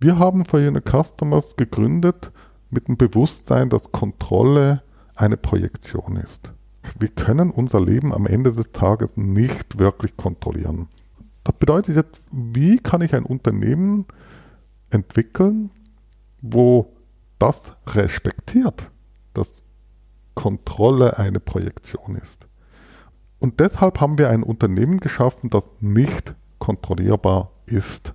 Wir haben For Your Customers gegründet mit dem Bewusstsein, dass Kontrolle eine Projektion ist. Wir können unser Leben am Ende des Tages nicht wirklich kontrollieren. Das bedeutet jetzt, wie kann ich ein Unternehmen entwickeln, wo das respektiert, dass Kontrolle eine Projektion ist. Und deshalb haben wir ein Unternehmen geschaffen, das nicht kontrollierbar ist.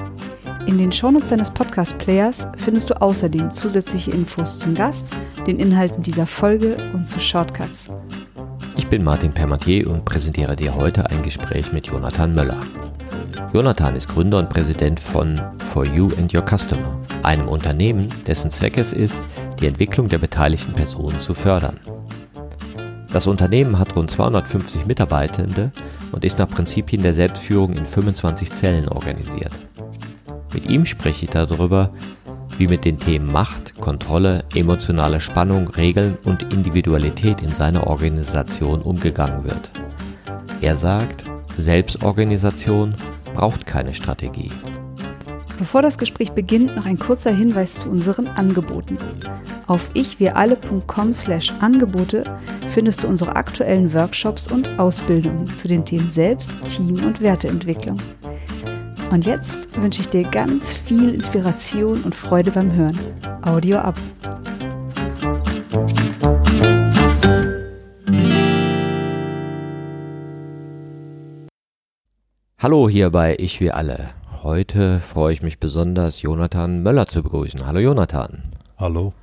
In den Shownotes deines Podcast-Players findest du außerdem zusätzliche Infos zum Gast, den Inhalten dieser Folge und zu Shortcuts. Ich bin Martin Permatier und präsentiere dir heute ein Gespräch mit Jonathan Möller. Jonathan ist Gründer und Präsident von For You and Your Customer, einem Unternehmen, dessen Zweck es ist, die Entwicklung der beteiligten Personen zu fördern. Das Unternehmen hat rund 250 Mitarbeitende und ist nach Prinzipien der Selbstführung in 25 Zellen organisiert. Mit ihm spreche ich darüber, wie mit den Themen Macht, Kontrolle, emotionale Spannung, Regeln und Individualität in seiner Organisation umgegangen wird. Er sagt, Selbstorganisation braucht keine Strategie. Bevor das Gespräch beginnt, noch ein kurzer Hinweis zu unseren Angeboten. Auf ichwiralle.com/angebote findest du unsere aktuellen Workshops und Ausbildungen zu den Themen Selbst, Team und Werteentwicklung. Und jetzt wünsche ich dir ganz viel Inspiration und Freude beim Hören. Audio ab. Hallo hier bei Ich wie alle. Heute freue ich mich besonders, Jonathan Möller zu begrüßen. Hallo Jonathan. Hallo.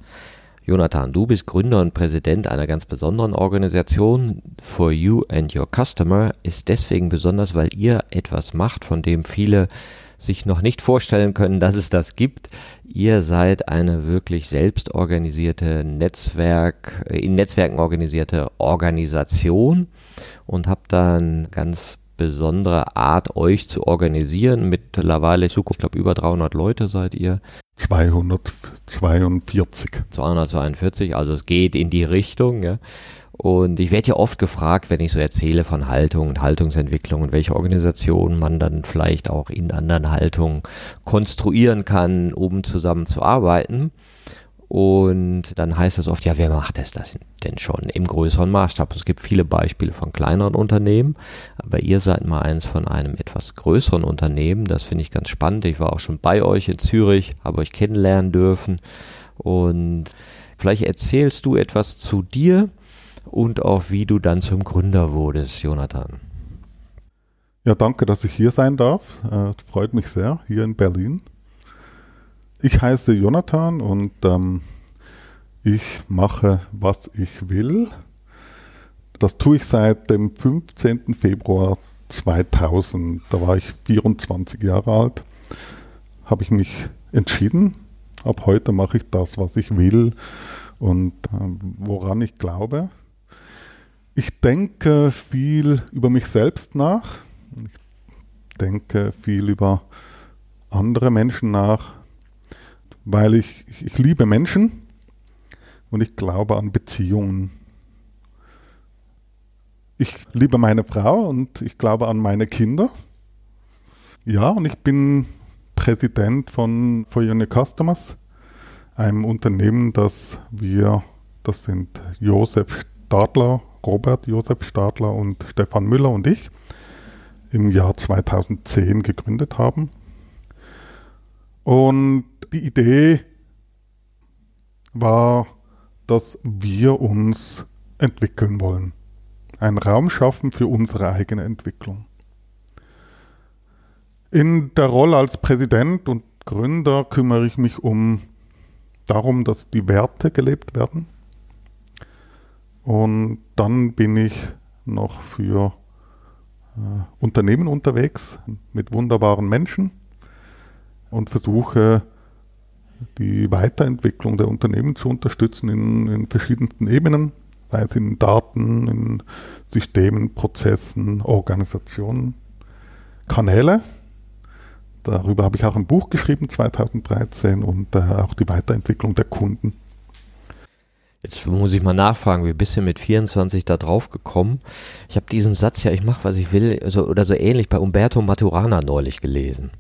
Jonathan, du bist Gründer und Präsident einer ganz besonderen Organisation. For You and Your Customer ist deswegen besonders, weil ihr etwas macht, von dem viele sich noch nicht vorstellen können, dass es das gibt. Ihr seid eine wirklich selbstorganisierte Netzwerk, in Netzwerken organisierte Organisation und habt dann ganz besondere Art, euch zu organisieren. Mittlerweile, Zukunft, glaube über 300 Leute seid ihr. 242. 242, also es geht in die Richtung. Ja. Und ich werde ja oft gefragt, wenn ich so erzähle von Haltung und Haltungsentwicklung und welche Organisationen man dann vielleicht auch in anderen Haltungen konstruieren kann, um zusammen zu arbeiten. Und dann heißt es oft, ja, wer macht das, das denn schon im größeren Maßstab? Es gibt viele Beispiele von kleineren Unternehmen, aber ihr seid mal eins von einem etwas größeren Unternehmen. Das finde ich ganz spannend. Ich war auch schon bei euch in Zürich, habe euch kennenlernen dürfen. Und vielleicht erzählst du etwas zu dir und auch wie du dann zum Gründer wurdest, Jonathan. Ja, danke, dass ich hier sein darf. Äh, freut mich sehr, hier in Berlin. Ich heiße Jonathan und ähm, ich mache, was ich will. Das tue ich seit dem 15. Februar 2000. Da war ich 24 Jahre alt. Habe ich mich entschieden. Ab heute mache ich das, was ich will und äh, woran ich glaube. Ich denke viel über mich selbst nach. Ich denke viel über andere Menschen nach weil ich, ich liebe Menschen und ich glaube an Beziehungen. Ich liebe meine Frau und ich glaube an meine Kinder. Ja, und ich bin Präsident von For Your Customers, einem Unternehmen, das wir, das sind Josef Stadler, Robert Josef Stadler und Stefan Müller und ich, im Jahr 2010 gegründet haben. Und die Idee war, dass wir uns entwickeln wollen. Einen Raum schaffen für unsere eigene Entwicklung. In der Rolle als Präsident und Gründer kümmere ich mich um darum, dass die Werte gelebt werden. Und dann bin ich noch für äh, Unternehmen unterwegs mit wunderbaren Menschen und versuche die Weiterentwicklung der Unternehmen zu unterstützen in, in verschiedensten Ebenen, sei es in Daten, in Systemen, Prozessen, Organisationen, Kanäle. Darüber habe ich auch ein Buch geschrieben 2013 und äh, auch die Weiterentwicklung der Kunden. Jetzt muss ich mal nachfragen, wie bist du mit 24 da drauf gekommen? Ich habe diesen Satz ja, ich mache, was ich will, so, oder so ähnlich bei Umberto Maturana neulich gelesen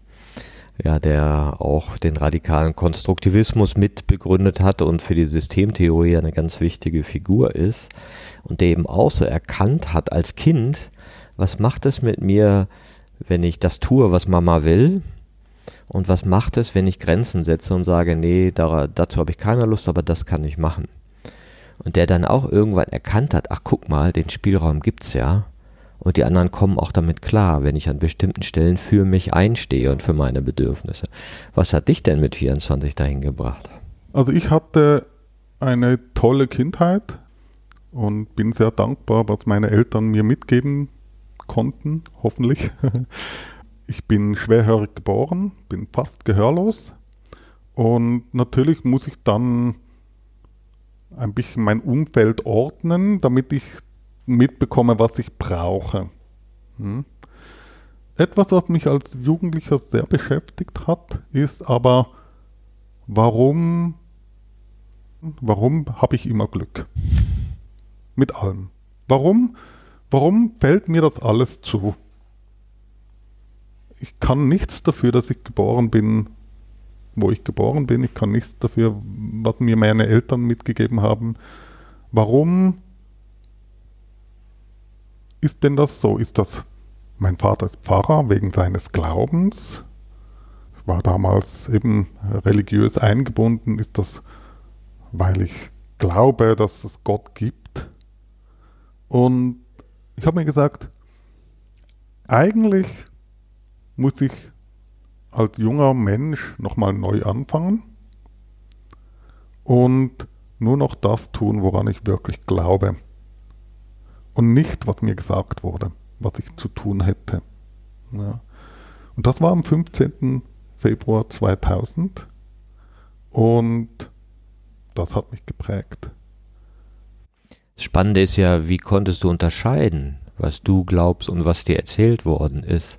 ja, der auch den radikalen Konstruktivismus mitbegründet hat und für die Systemtheorie eine ganz wichtige Figur ist und der eben auch so erkannt hat als Kind, was macht es mit mir, wenn ich das tue, was Mama will? Und was macht es, wenn ich Grenzen setze und sage, nee, da, dazu habe ich keine Lust, aber das kann ich machen. Und der dann auch irgendwann erkannt hat, ach guck mal, den Spielraum gibt's ja und die anderen kommen auch damit klar, wenn ich an bestimmten Stellen für mich einstehe und für meine Bedürfnisse. Was hat dich denn mit 24 dahin gebracht? Also ich hatte eine tolle Kindheit und bin sehr dankbar, was meine Eltern mir mitgeben konnten, hoffentlich. Ich bin schwerhörig geboren, bin fast gehörlos und natürlich muss ich dann ein bisschen mein Umfeld ordnen, damit ich mitbekomme, was ich brauche. Hm? Etwas, was mich als Jugendlicher sehr beschäftigt hat, ist aber, warum, warum habe ich immer Glück? Mit allem. Warum, warum fällt mir das alles zu? Ich kann nichts dafür, dass ich geboren bin, wo ich geboren bin. Ich kann nichts dafür, was mir meine Eltern mitgegeben haben. Warum ist denn das so? Ist das, mein Vater ist Pfarrer wegen seines Glaubens? War damals eben religiös eingebunden. Ist das, weil ich glaube, dass es Gott gibt? Und ich habe mir gesagt, eigentlich muss ich als junger Mensch nochmal neu anfangen und nur noch das tun, woran ich wirklich glaube und nicht, was mir gesagt wurde, was ich zu tun hätte. Ja. Und das war am 15. Februar 2000 und das hat mich geprägt. Das Spannende ist ja, wie konntest du unterscheiden, was du glaubst und was dir erzählt worden ist?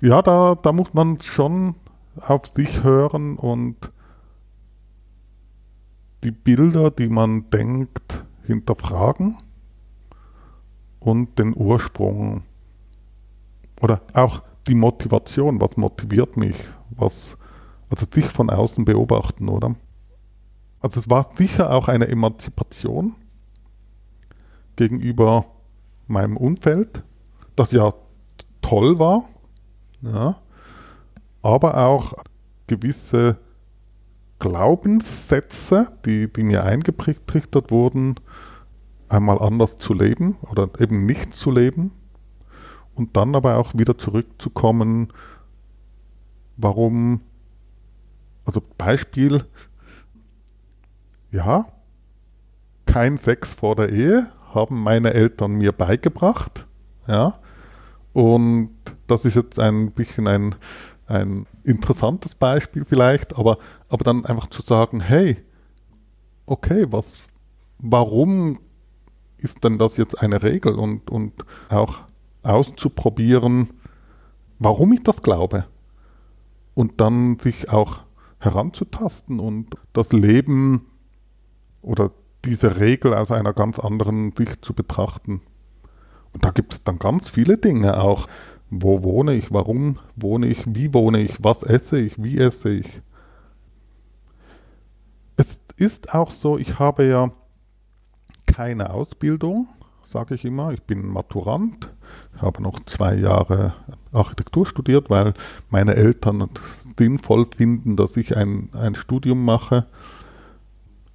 Ja, da, da muss man schon auf sich hören und die Bilder, die man denkt, hinterfragen und den Ursprung oder auch die Motivation, was motiviert mich, was, also sich von außen beobachten, oder? Also es war sicher auch eine Emanzipation gegenüber meinem Umfeld, das ja toll war, ja, aber auch gewisse Glaubenssätze, die, die mir eingetrichtert wurden, einmal anders zu leben oder eben nicht zu leben und dann aber auch wieder zurückzukommen, warum, also Beispiel, ja, kein Sex vor der Ehe haben meine Eltern mir beigebracht, ja, und das ist jetzt ein bisschen ein ein interessantes Beispiel vielleicht, aber, aber dann einfach zu sagen, hey, okay, was, warum ist denn das jetzt eine Regel? Und, und auch auszuprobieren, warum ich das glaube. Und dann sich auch heranzutasten und das Leben oder diese Regel aus einer ganz anderen Sicht zu betrachten. Und da gibt es dann ganz viele Dinge auch, wo wohne ich? Warum wohne ich? Wie wohne ich? Was esse ich? Wie esse ich? Es ist auch so, ich habe ja keine Ausbildung, sage ich immer. Ich bin Maturant. Ich habe noch zwei Jahre Architektur studiert, weil meine Eltern sinnvoll finden, dass ich ein, ein Studium mache.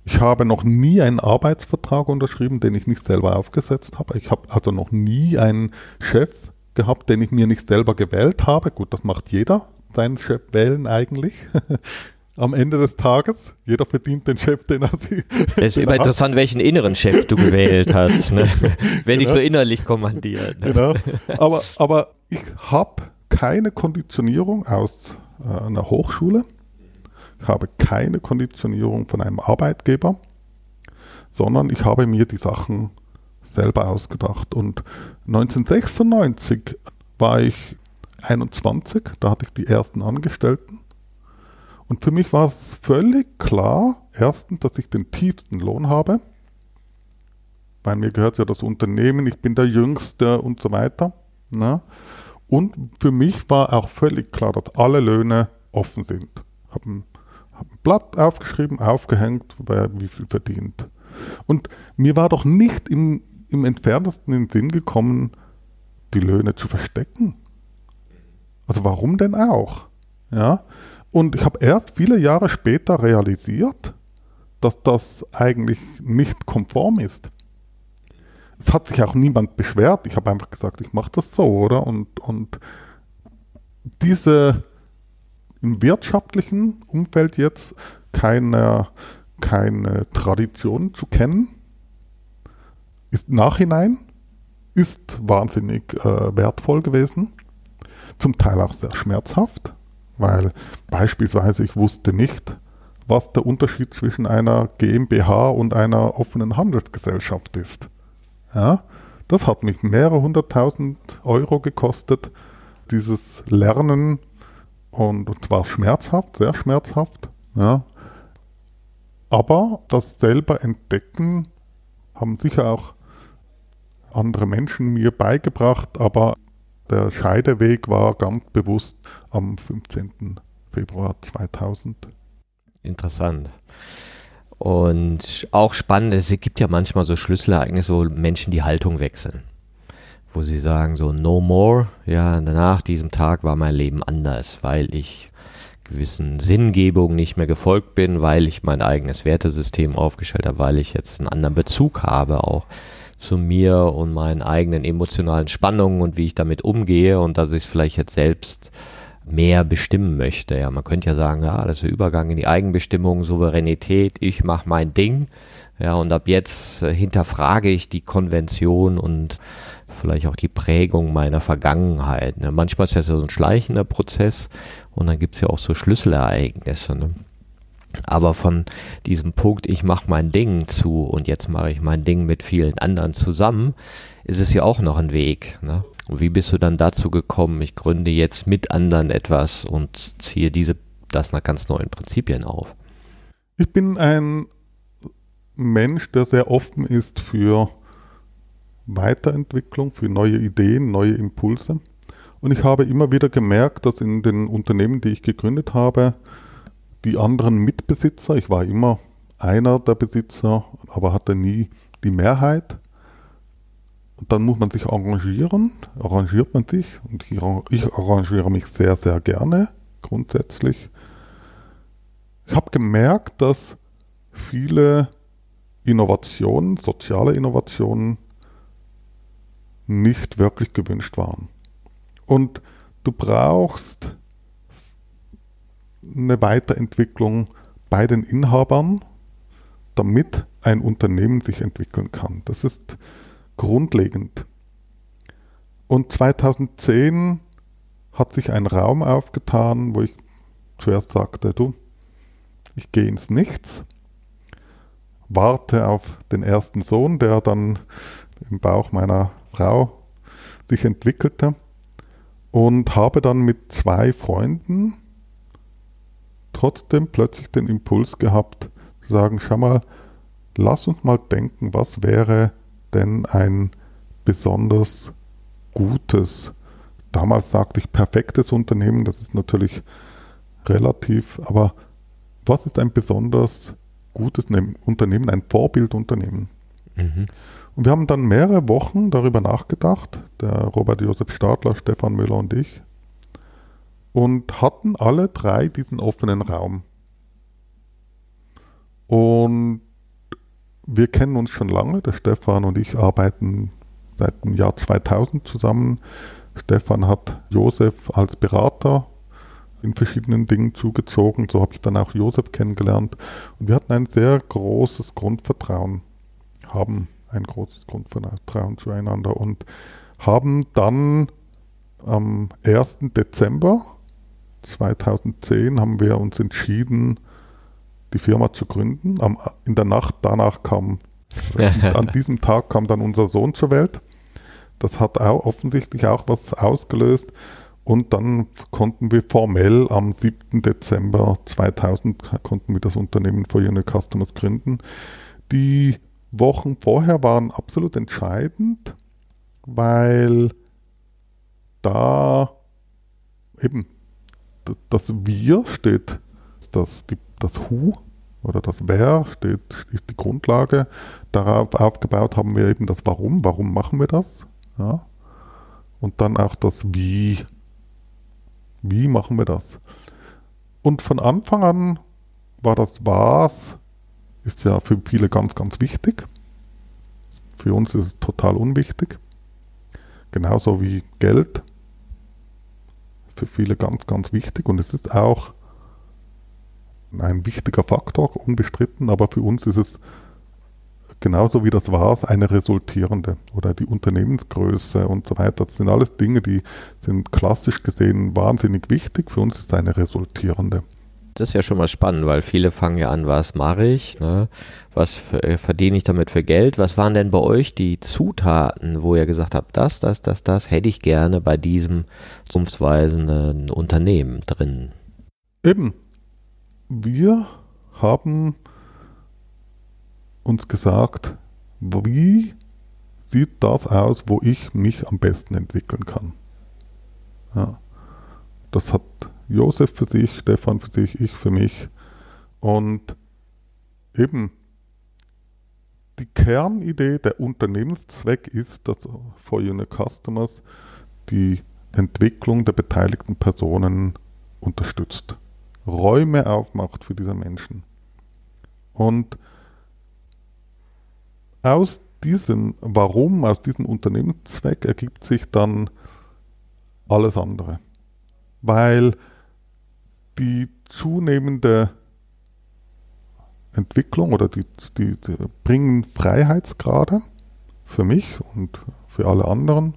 Ich habe noch nie einen Arbeitsvertrag unterschrieben, den ich nicht selber aufgesetzt habe. Ich habe also noch nie einen Chef gehabt, den ich mir nicht selber gewählt habe. Gut, das macht jeder, seinen Chef wählen eigentlich. Am Ende des Tages. Jeder verdient den Chef, den er sich. Es ist immer interessant, welchen inneren Chef du gewählt hast. Ne? Wenn genau. ich so innerlich kommandiert. Ne? Genau. Aber, aber ich habe keine Konditionierung aus äh, einer Hochschule. Ich habe keine Konditionierung von einem Arbeitgeber, sondern ich habe mir die Sachen selber ausgedacht. Und 1996 war ich 21, da hatte ich die ersten Angestellten. Und für mich war es völlig klar, erstens, dass ich den tiefsten Lohn habe, weil mir gehört ja das Unternehmen, ich bin der Jüngste und so weiter. Ne? Und für mich war auch völlig klar, dass alle Löhne offen sind. Hab ein, hab ein Blatt aufgeschrieben, aufgehängt, wer wie viel verdient. Und mir war doch nicht im, im entferntesten in den Sinn gekommen, die Löhne zu verstecken. Also warum denn auch? Ja? Und ich habe erst viele Jahre später realisiert, dass das eigentlich nicht konform ist. Es hat sich auch niemand beschwert. Ich habe einfach gesagt, ich mache das so, oder? Und, und diese im wirtschaftlichen Umfeld jetzt keine, keine Tradition zu kennen, ist nachhinein ist wahnsinnig äh, wertvoll gewesen, zum Teil auch sehr schmerzhaft, weil beispielsweise ich wusste nicht, was der Unterschied zwischen einer GmbH und einer offenen Handelsgesellschaft ist. Ja, das hat mich mehrere hunderttausend Euro gekostet, dieses Lernen und, zwar schmerzhaft, sehr schmerzhaft. Ja. Aber das selber entdecken haben sicher auch andere Menschen mir beigebracht, aber der Scheideweg war ganz bewusst am 15. Februar 2000. Interessant. Und auch spannend, es gibt ja manchmal so Schlüsselereignisse, wo Menschen die Haltung wechseln. Wo sie sagen so, no more, ja, nach diesem Tag war mein Leben anders, weil ich gewissen Sinngebungen nicht mehr gefolgt bin, weil ich mein eigenes Wertesystem aufgestellt habe, weil ich jetzt einen anderen Bezug habe auch zu mir und meinen eigenen emotionalen Spannungen und wie ich damit umgehe und dass ich es vielleicht jetzt selbst mehr bestimmen möchte. Ja, man könnte ja sagen, ja, das ist der Übergang in die Eigenbestimmung, Souveränität, ich mache mein Ding. Ja, und ab jetzt hinterfrage ich die Konvention und vielleicht auch die Prägung meiner Vergangenheit. Ne? Manchmal ist das ja so ein schleichender Prozess und dann gibt es ja auch so Schlüsselereignisse. Ne? Aber von diesem Punkt, ich mache mein Ding zu und jetzt mache ich mein Ding mit vielen anderen zusammen, ist es ja auch noch ein Weg. Ne? Wie bist du dann dazu gekommen, ich gründe jetzt mit anderen etwas und ziehe diese, das nach ganz neuen Prinzipien auf? Ich bin ein Mensch, der sehr offen ist für Weiterentwicklung, für neue Ideen, neue Impulse. Und ich habe immer wieder gemerkt, dass in den Unternehmen, die ich gegründet habe, die anderen Mitbesitzer, ich war immer einer der Besitzer, aber hatte nie die Mehrheit, und dann muss man sich arrangieren, arrangiert man sich und ich, ich arrangiere mich sehr, sehr gerne grundsätzlich. Ich habe gemerkt, dass viele Innovationen, soziale Innovationen nicht wirklich gewünscht waren. Und du brauchst eine Weiterentwicklung bei den Inhabern, damit ein Unternehmen sich entwickeln kann. Das ist grundlegend. Und 2010 hat sich ein Raum aufgetan, wo ich zuerst sagte, du, ich gehe ins Nichts, warte auf den ersten Sohn, der dann im Bauch meiner Frau sich entwickelte und habe dann mit zwei Freunden trotzdem plötzlich den Impuls gehabt, zu sagen, schau mal, lass uns mal denken, was wäre denn ein besonders gutes, damals sagte ich perfektes Unternehmen, das ist natürlich relativ, aber was ist ein besonders gutes ne-, Unternehmen, ein Vorbildunternehmen? Mhm. Und wir haben dann mehrere Wochen darüber nachgedacht, der Robert Josef Stadler, Stefan Müller und ich, und hatten alle drei diesen offenen Raum. Und wir kennen uns schon lange. Der Stefan und ich arbeiten seit dem Jahr 2000 zusammen. Stefan hat Josef als Berater in verschiedenen Dingen zugezogen. So habe ich dann auch Josef kennengelernt. Und wir hatten ein sehr großes Grundvertrauen, haben ein großes Grundvertrauen zueinander und haben dann am 1. Dezember 2010 haben wir uns entschieden, die Firma zu gründen. Am, in der Nacht danach kam, an diesem Tag kam dann unser Sohn zur Welt. Das hat auch offensichtlich auch was ausgelöst. Und dann konnten wir formell am 7. Dezember 2000 konnten wir das Unternehmen For Unit Customers gründen. Die Wochen vorher waren absolut entscheidend, weil da eben das Wir steht, das, die, das Who oder das Wer steht, ist die Grundlage. Darauf aufgebaut haben wir eben das Warum. Warum machen wir das? Ja. Und dann auch das Wie. Wie machen wir das? Und von Anfang an war das Was, ist ja für viele ganz, ganz wichtig. Für uns ist es total unwichtig. Genauso wie Geld. Für viele ganz, ganz wichtig. Und es ist auch ein wichtiger Faktor, unbestritten, aber für uns ist es genauso wie das war eine resultierende oder die Unternehmensgröße und so weiter. Das sind alles Dinge, die sind klassisch gesehen wahnsinnig wichtig. Für uns ist es eine resultierende. Das ist ja schon mal spannend, weil viele fangen ja an, was mache ich, ne? was äh, verdiene ich damit für Geld? Was waren denn bei euch die Zutaten, wo ihr gesagt habt, das, das, das, das hätte ich gerne bei diesem zukunftsweisenden Unternehmen drin? Eben, wir haben uns gesagt, wie sieht das aus, wo ich mich am besten entwickeln kann. Ja. Das hat Josef für sich, Stefan für sich, ich für mich. Und eben die Kernidee, der Unternehmenszweck ist, dass For Unit Customers die Entwicklung der beteiligten Personen unterstützt. Räume aufmacht für diese Menschen. Und aus diesem Warum, aus diesem Unternehmenszweck ergibt sich dann alles andere. Weil die zunehmende Entwicklung oder die, die, die, bringen Freiheitsgrade für mich und für alle anderen.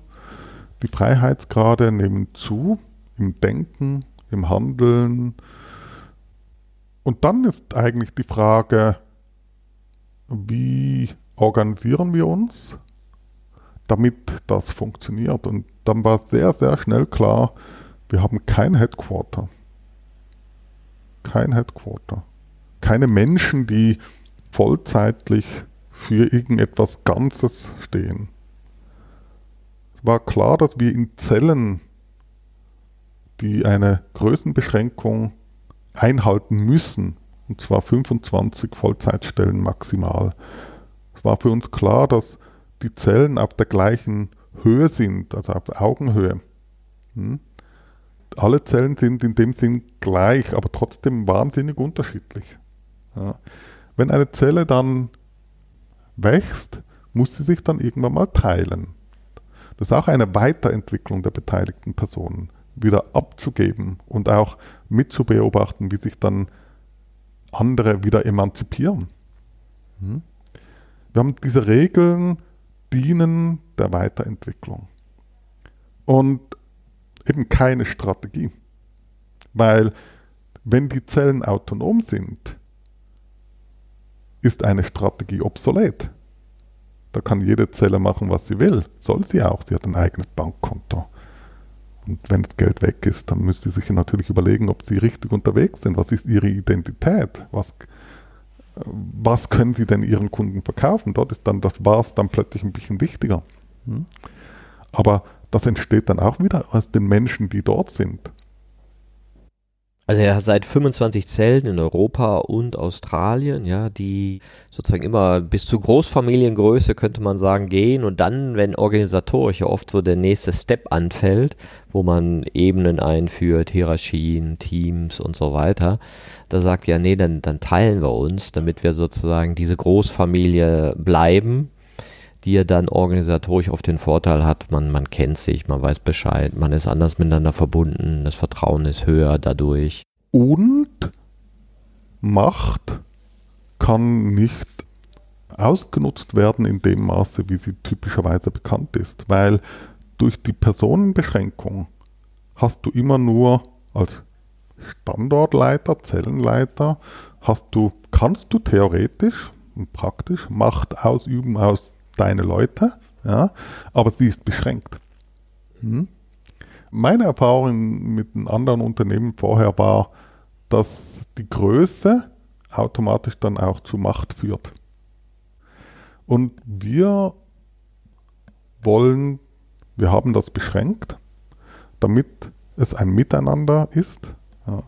Die Freiheitsgrade nehmen zu im Denken, im Handeln. Und dann ist eigentlich die Frage, wie organisieren wir uns, damit das funktioniert. Und dann war sehr, sehr schnell klar, wir haben kein Headquarter. Kein Headquarter. Keine Menschen, die vollzeitlich für irgendetwas Ganzes stehen. Es war klar, dass wir in Zellen, die eine Größenbeschränkung einhalten müssen, und zwar 25 Vollzeitstellen maximal, es war für uns klar, dass die Zellen auf der gleichen Höhe sind, also auf Augenhöhe. Hm? Alle Zellen sind in dem Sinn gleich, aber trotzdem wahnsinnig unterschiedlich. Ja. Wenn eine Zelle dann wächst, muss sie sich dann irgendwann mal teilen. Das ist auch eine Weiterentwicklung der beteiligten Personen, wieder abzugeben und auch mitzubeobachten, wie sich dann andere wieder emanzipieren. Hm? Wir haben diese Regeln dienen der Weiterentwicklung. Und eben keine Strategie. Weil wenn die Zellen autonom sind, ist eine Strategie obsolet. Da kann jede Zelle machen, was sie will. Soll sie auch. Sie hat ein eigenes Bankkonto. Und wenn das Geld weg ist, dann müsste sie sich natürlich überlegen, ob sie richtig unterwegs sind. Was ist ihre Identität? Was, was können sie denn ihren Kunden verkaufen? Dort ist dann das Was dann plötzlich ein bisschen wichtiger. Hm? Aber das entsteht dann auch wieder aus den Menschen, die dort sind. Also er hat seit 25 Zellen in Europa und Australien, ja, die sozusagen immer bis zu Großfamiliengröße könnte man sagen gehen und dann, wenn organisatorisch ja oft so der nächste Step anfällt, wo man Ebenen einführt, Hierarchien, Teams und so weiter, da sagt ja, nee, dann, dann teilen wir uns, damit wir sozusagen diese Großfamilie bleiben die er dann organisatorisch auf den Vorteil hat, man, man kennt sich, man weiß Bescheid, man ist anders miteinander verbunden, das Vertrauen ist höher dadurch. Und Macht kann nicht ausgenutzt werden in dem Maße, wie sie typischerweise bekannt ist, weil durch die Personenbeschränkung hast du immer nur als Standortleiter, Zellenleiter, hast du, kannst du theoretisch und praktisch Macht ausüben aus deine Leute, ja, aber sie ist beschränkt. Hm? Meine Erfahrung mit einem anderen Unternehmen vorher war, dass die Größe automatisch dann auch zu Macht führt. Und wir wollen, wir haben das beschränkt, damit es ein Miteinander ist. Ja.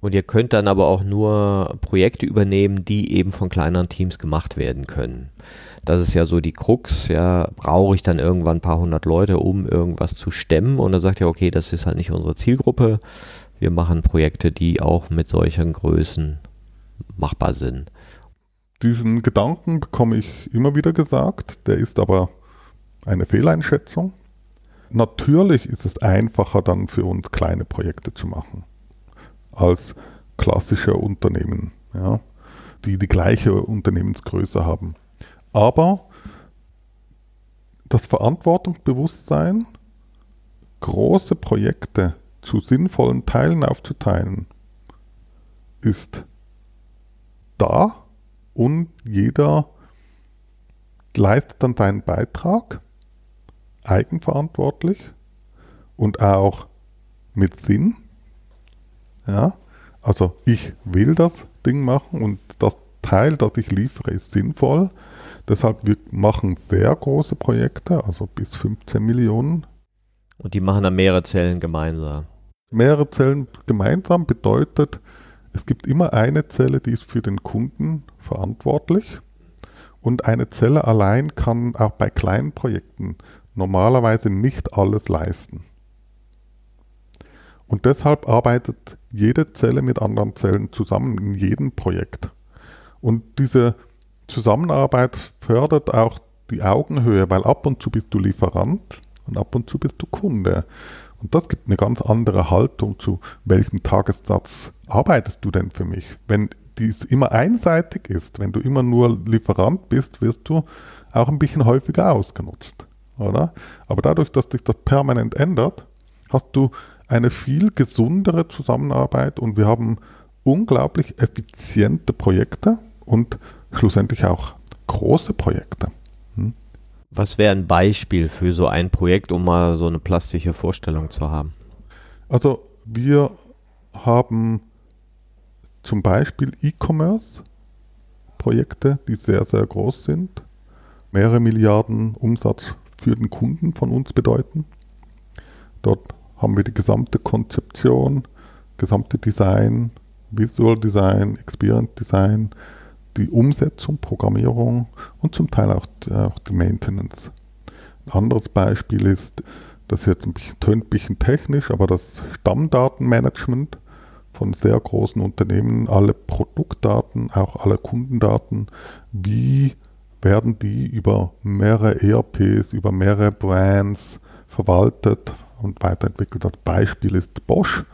Und ihr könnt dann aber auch nur Projekte übernehmen, die eben von kleineren Teams gemacht werden können. Das ist ja so die Krux, ja, brauche ich dann irgendwann ein paar hundert Leute, um irgendwas zu stemmen und dann sagt ihr, okay, das ist halt nicht unsere Zielgruppe. Wir machen Projekte, die auch mit solchen Größen machbar sind. Diesen Gedanken bekomme ich immer wieder gesagt, der ist aber eine Fehleinschätzung. Natürlich ist es einfacher dann für uns kleine Projekte zu machen als klassische Unternehmen, ja, die die gleiche Unternehmensgröße haben. Aber das Verantwortungsbewusstsein, große Projekte zu sinnvollen Teilen aufzuteilen, ist da und jeder leistet dann seinen Beitrag eigenverantwortlich und auch mit Sinn. Ja, also ich will das Ding machen und das Teil, das ich liefere, ist sinnvoll. Deshalb wir machen sehr große Projekte, also bis 15 Millionen. Und die machen dann mehrere Zellen gemeinsam. Mehrere Zellen gemeinsam bedeutet, es gibt immer eine Zelle, die ist für den Kunden verantwortlich. Und eine Zelle allein kann auch bei kleinen Projekten normalerweise nicht alles leisten. Und deshalb arbeitet jede Zelle mit anderen Zellen zusammen in jedem Projekt. Und diese Zusammenarbeit fördert auch die Augenhöhe, weil ab und zu bist du Lieferant und ab und zu bist du Kunde. Und das gibt eine ganz andere Haltung zu, welchem Tagessatz arbeitest du denn für mich? Wenn dies immer einseitig ist, wenn du immer nur Lieferant bist, wirst du auch ein bisschen häufiger ausgenutzt, oder? Aber dadurch, dass sich das permanent ändert, hast du eine viel gesundere Zusammenarbeit und wir haben unglaublich effiziente Projekte und schlussendlich auch große Projekte. Hm? Was wäre ein Beispiel für so ein Projekt, um mal so eine plastische Vorstellung zu haben? Also wir haben zum Beispiel E-Commerce-Projekte, die sehr, sehr groß sind, mehrere Milliarden Umsatz für den Kunden von uns bedeuten. Dort haben wir die gesamte Konzeption, gesamte Design, Visual Design, Experience Design, die Umsetzung, Programmierung und zum Teil auch, auch die Maintenance. Ein anderes Beispiel ist, das jetzt ein bisschen, tönt ein bisschen technisch, aber das Stammdatenmanagement von sehr großen Unternehmen, alle Produktdaten, auch alle Kundendaten, wie werden die über mehrere ERPs, über mehrere Brands verwaltet und weiterentwickelt. Das Beispiel ist Bosch.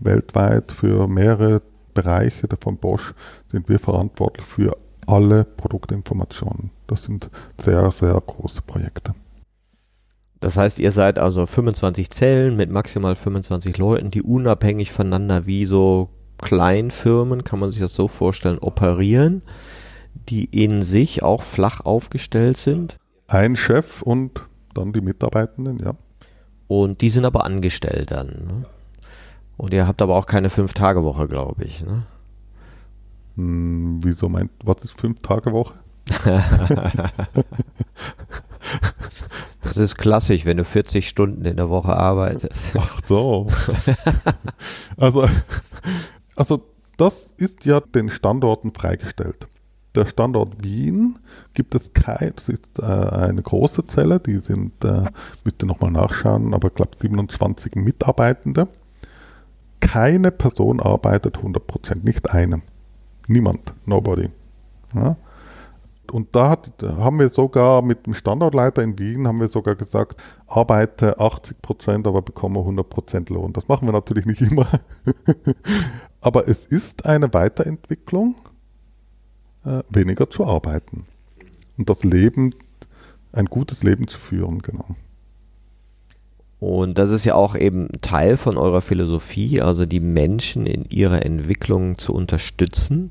Weltweit für mehrere Bereiche von Bosch sind wir verantwortlich für alle Produktinformationen. Das sind sehr, sehr große Projekte. Das heißt, ihr seid also 25 Zellen mit maximal 25 Leuten, die unabhängig voneinander wie so Kleinfirmen, kann man sich das so vorstellen, operieren, die in sich auch flach aufgestellt sind. Ein Chef und dann die Mitarbeitenden, ja. Und die sind aber angestellt dann. Ne? Und ihr habt aber auch keine Fünf-Tage-Woche, glaube ich. Ne? Hm, wieso meint, was ist Fünf-Tage-Woche? Das ist klassisch, wenn du 40 Stunden in der Woche arbeitest. Ach so. also, also das ist ja den Standorten freigestellt. Der Standort Wien gibt es kein, das ist äh, eine große Zelle, die sind, äh, müsste nochmal nachschauen, aber ich glaube 27 Mitarbeitende. Keine Person arbeitet 100%, nicht eine. Niemand, nobody. Ja? und da hat, haben wir sogar mit dem Standortleiter in Wien haben wir sogar gesagt, arbeite 80 Prozent, aber bekomme 100 Prozent Lohn. Das machen wir natürlich nicht immer. aber es ist eine Weiterentwicklung, äh, weniger zu arbeiten. Und das Leben ein gutes Leben zu führen, genau. Und das ist ja auch eben Teil von eurer Philosophie, also die Menschen in ihrer Entwicklung zu unterstützen.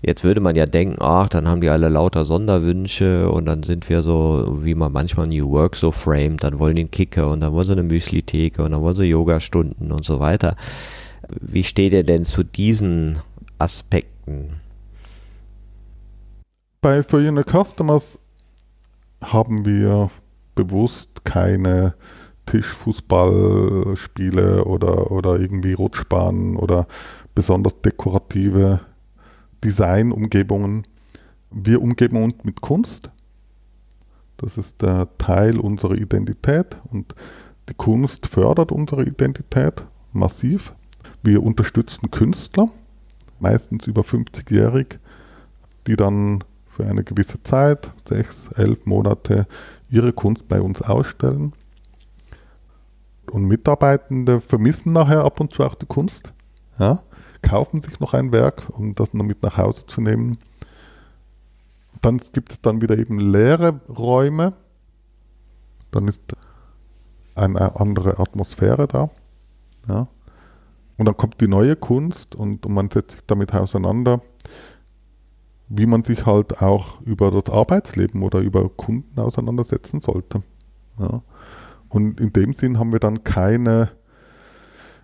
Jetzt würde man ja denken, ach, dann haben die alle lauter Sonderwünsche und dann sind wir so, wie man manchmal New Work so framed, dann wollen die einen Kicker und dann wollen sie eine Müsli-Theke und dann wollen sie Yoga-Stunden und so weiter. Wie steht ihr denn zu diesen Aspekten? Bei For You Customers haben wir bewusst keine Tischfußballspiele oder, oder irgendwie Rutschbahnen oder besonders dekorative Designumgebungen. Wir umgeben uns mit Kunst. Das ist der Teil unserer Identität und die Kunst fördert unsere Identität massiv. Wir unterstützen Künstler, meistens über 50-jährig, die dann für eine gewisse Zeit, sechs, elf Monate, ihre Kunst bei uns ausstellen. Und Mitarbeitende vermissen nachher ab und zu auch die Kunst, ja, kaufen sich noch ein Werk, um das noch mit nach Hause zu nehmen. Dann gibt es dann wieder eben leere Räume. Dann ist eine andere Atmosphäre da. Ja. Und dann kommt die neue Kunst und, und man setzt sich damit auseinander, wie man sich halt auch über das Arbeitsleben oder über Kunden auseinandersetzen sollte. Ja. Und in dem Sinn haben wir dann keine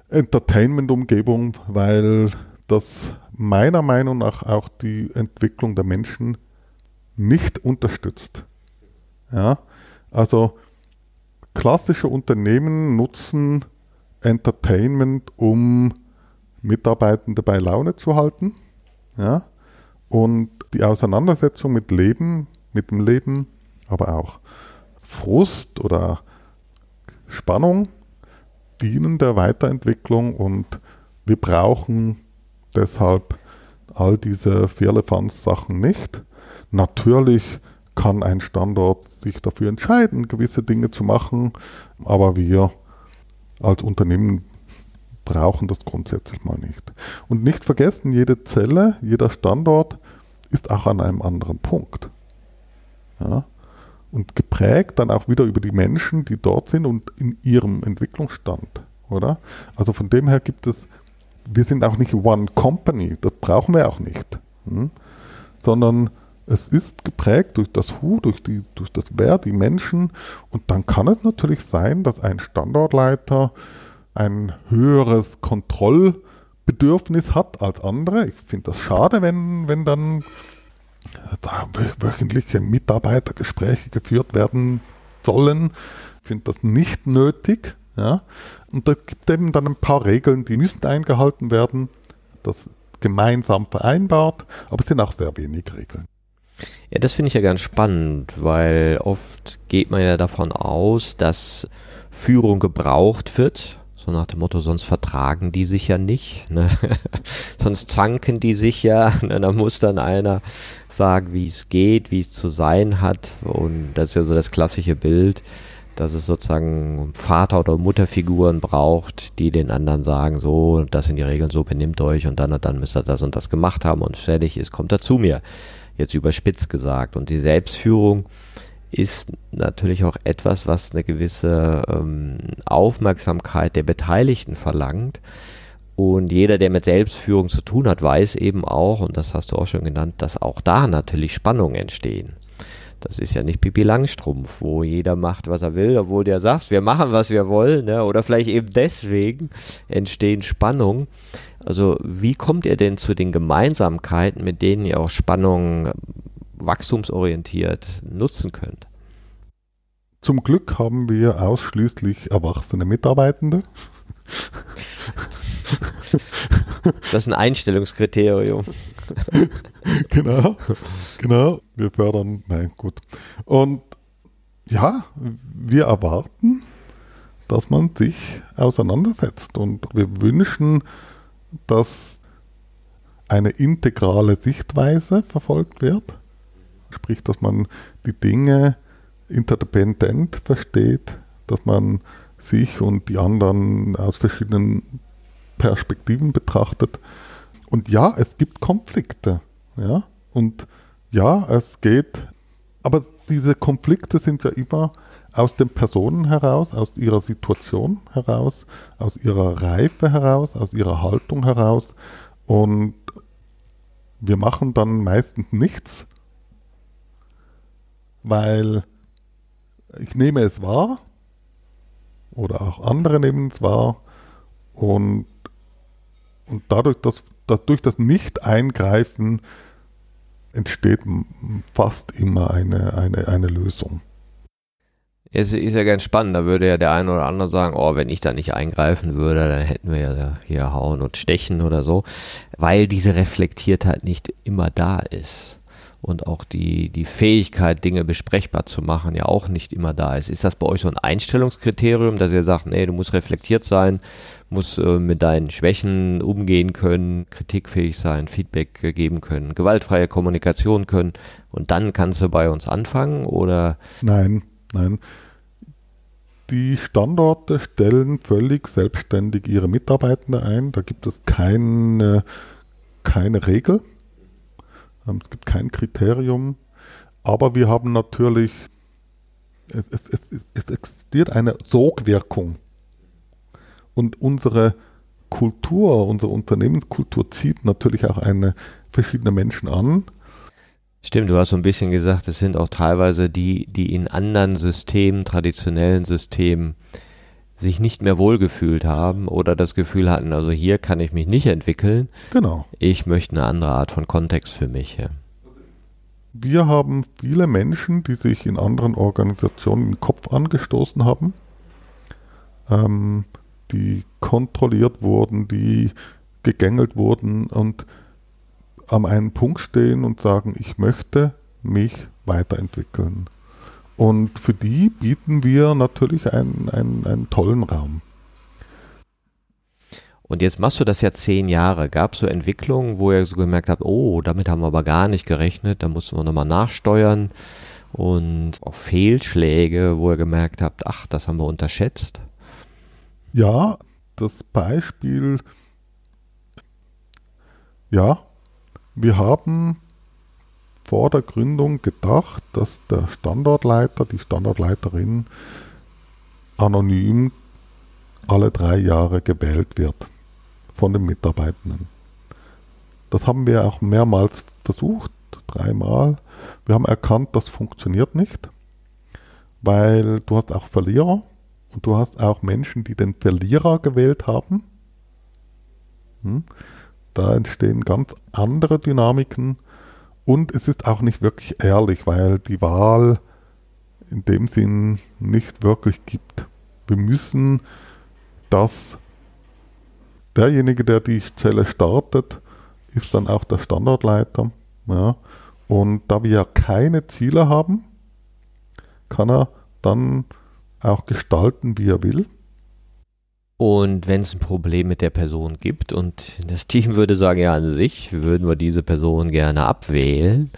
Entertainment-Umgebung, weil das meiner Meinung nach auch die Entwicklung der Menschen nicht unterstützt. Ja, also klassische Unternehmen nutzen Entertainment, um Mitarbeitende bei Laune zu halten. Ja, und die Auseinandersetzung mit Leben, mit dem Leben, aber auch Frust oder Spannung dienen der Weiterentwicklung und wir brauchen deshalb all diese Firlefanz-Sachen nicht. Natürlich kann ein Standort sich dafür entscheiden, gewisse Dinge zu machen, aber wir als Unternehmen brauchen das grundsätzlich mal nicht. Und nicht vergessen, jede Zelle, jeder Standort ist auch an einem anderen Punkt. Ja? und geprägt dann auch wieder über die Menschen, die dort sind und in ihrem Entwicklungsstand, oder? Also von dem her gibt es, wir sind auch nicht One Company, das brauchen wir auch nicht, hm? sondern es ist geprägt durch das Who, durch, die, durch das Wer, die Menschen und dann kann es natürlich sein, dass ein Standortleiter ein höheres Kontrollbedürfnis hat als andere. Ich finde das schade, wenn, wenn dann da wöchentliche Mitarbeitergespräche geführt werden sollen. Ich finde das nicht nötig. Ja? Und da gibt es eben dann ein paar Regeln, die müssen eingehalten werden. Das gemeinsam vereinbart, aber es sind auch sehr wenig Regeln. Ja, das finde ich ja ganz spannend, weil oft geht man ja davon aus, dass Führung gebraucht wird, nach dem Motto, sonst vertragen die sich ja nicht. Ne? sonst zanken die sich ja. Ne? Da muss dann einer sagen, wie es geht, wie es zu sein hat. Und das ist ja so das klassische Bild, dass es sozusagen Vater- oder Mutterfiguren braucht, die den anderen sagen, so, das sind die Regeln, so benimmt euch und dann und dann müsst ihr das und das gemacht haben und fertig ist, kommt er zu mir. Jetzt überspitzt gesagt. Und die Selbstführung ist natürlich auch etwas, was eine gewisse ähm, Aufmerksamkeit der Beteiligten verlangt. Und jeder, der mit Selbstführung zu tun hat, weiß eben auch, und das hast du auch schon genannt, dass auch da natürlich Spannungen entstehen. Das ist ja nicht Pipi Langstrumpf, wo jeder macht, was er will, obwohl der sagt, wir machen, was wir wollen, ne? oder vielleicht eben deswegen entstehen Spannungen. Also wie kommt ihr denn zu den Gemeinsamkeiten, mit denen ihr auch Spannungen wachstumsorientiert nutzen könnt? Zum Glück haben wir ausschließlich erwachsene Mitarbeitende. Das ist ein Einstellungskriterium. genau, genau. Wir fördern, nein, gut. Und ja, wir erwarten, dass man sich auseinandersetzt und wir wünschen, dass eine integrale Sichtweise verfolgt wird. Sprich, dass man die Dinge interdependent versteht, dass man sich und die anderen aus verschiedenen Perspektiven betrachtet. Und ja, es gibt Konflikte. Ja? Und ja, es geht, aber diese Konflikte sind ja immer aus den Personen heraus, aus ihrer Situation heraus, aus ihrer Reife heraus, aus ihrer Haltung heraus. Und wir machen dann meistens nichts, weil ich nehme es wahr oder auch andere nehmen es wahr und, und dadurch, dass, dass durch das Nicht-Eingreifen entsteht fast immer eine, eine, eine Lösung. Es ist ja ganz spannend, da würde ja der eine oder andere sagen, oh, wenn ich da nicht eingreifen würde, dann hätten wir ja hier hauen und stechen oder so, weil diese Reflektiertheit nicht immer da ist und auch die, die Fähigkeit, Dinge besprechbar zu machen, ja auch nicht immer da ist. Ist das bei euch so ein Einstellungskriterium, dass ihr sagt, nee, du musst reflektiert sein, musst äh, mit deinen Schwächen umgehen können, kritikfähig sein, Feedback geben können, gewaltfreie Kommunikation können und dann kannst du bei uns anfangen oder? Nein, nein. Die Standorte stellen völlig selbstständig ihre Mitarbeitende ein. Da gibt es keine, keine Regel. Ähm, es gibt kein Kriterium. Aber wir haben natürlich, es, es, es, es existiert eine Sogwirkung. Und unsere Kultur, unsere Unternehmenskultur zieht natürlich auch eine verschiedene Menschen an. Stimmt, du hast so ein bisschen gesagt, es sind auch teilweise die, die in anderen Systemen, traditionellen Systemen, sich nicht mehr wohlgefühlt haben oder das Gefühl hatten, also hier kann ich mich nicht entwickeln. Genau. Ich möchte eine andere Art von Kontext für mich. Ja. Wir haben viele Menschen, die sich in anderen Organisationen den Kopf angestoßen haben, ähm, die kontrolliert wurden, die gegängelt wurden und an einem Punkt stehen und sagen, ich möchte mich weiterentwickeln. Und für die bieten wir natürlich einen, einen, einen tollen Raum. Und jetzt machst du das ja zehn Jahre. Gab es so Entwicklungen, wo ihr so gemerkt habt, oh, damit haben wir aber gar nicht gerechnet, da mussten wir nochmal nachsteuern und auch Fehlschläge, wo ihr gemerkt habt, ach, das haben wir unterschätzt? Ja, das Beispiel, ja, wir haben vor der Gründung gedacht, dass der Standortleiter, die Standortleiterin anonym alle drei Jahre gewählt wird von den Mitarbeitenden. Das haben wir auch mehrmals versucht, dreimal. Wir haben erkannt, das funktioniert nicht, weil du hast auch Verlierer und du hast auch Menschen, die den Verlierer gewählt haben. Hm? Da entstehen ganz andere Dynamiken und es ist auch nicht wirklich ehrlich, weil die Wahl in dem Sinn nicht wirklich gibt. Wir müssen das, derjenige, der die Zelle startet, ist dann auch der Standortleiter. Ja. Und da wir ja keine Ziele haben, kann er dann auch gestalten, wie er will. Und wenn es ein Problem mit der Person gibt und das Team würde sagen, ja, an sich würden wir diese Person gerne abwählen,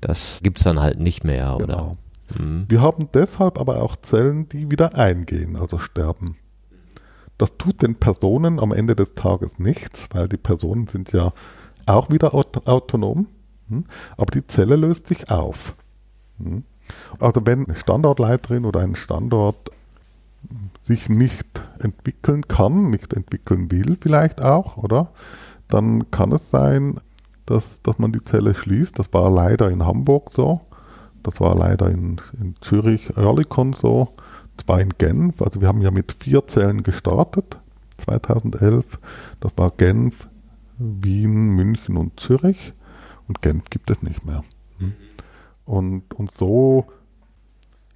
das gibt es dann halt nicht mehr, oder? Genau. Mhm. Wir haben deshalb aber auch Zellen, die wieder eingehen, also sterben. Das tut den Personen am Ende des Tages nichts, weil die Personen sind ja auch wieder aut autonom. Hm? Aber die Zelle löst sich auf. Hm? Also wenn eine Standortleiterin oder ein Standort sich nicht entwickeln kann, nicht entwickeln will vielleicht auch, oder? Dann kann es sein, dass, dass man die Zelle schließt. Das war leider in Hamburg so. Das war leider in, in Zürich Earlycon so. Das war in Genf. Also wir haben ja mit vier Zellen gestartet, 2011. Das war Genf, Wien, München und Zürich. Und Genf gibt es nicht mehr. Mhm. Und, und so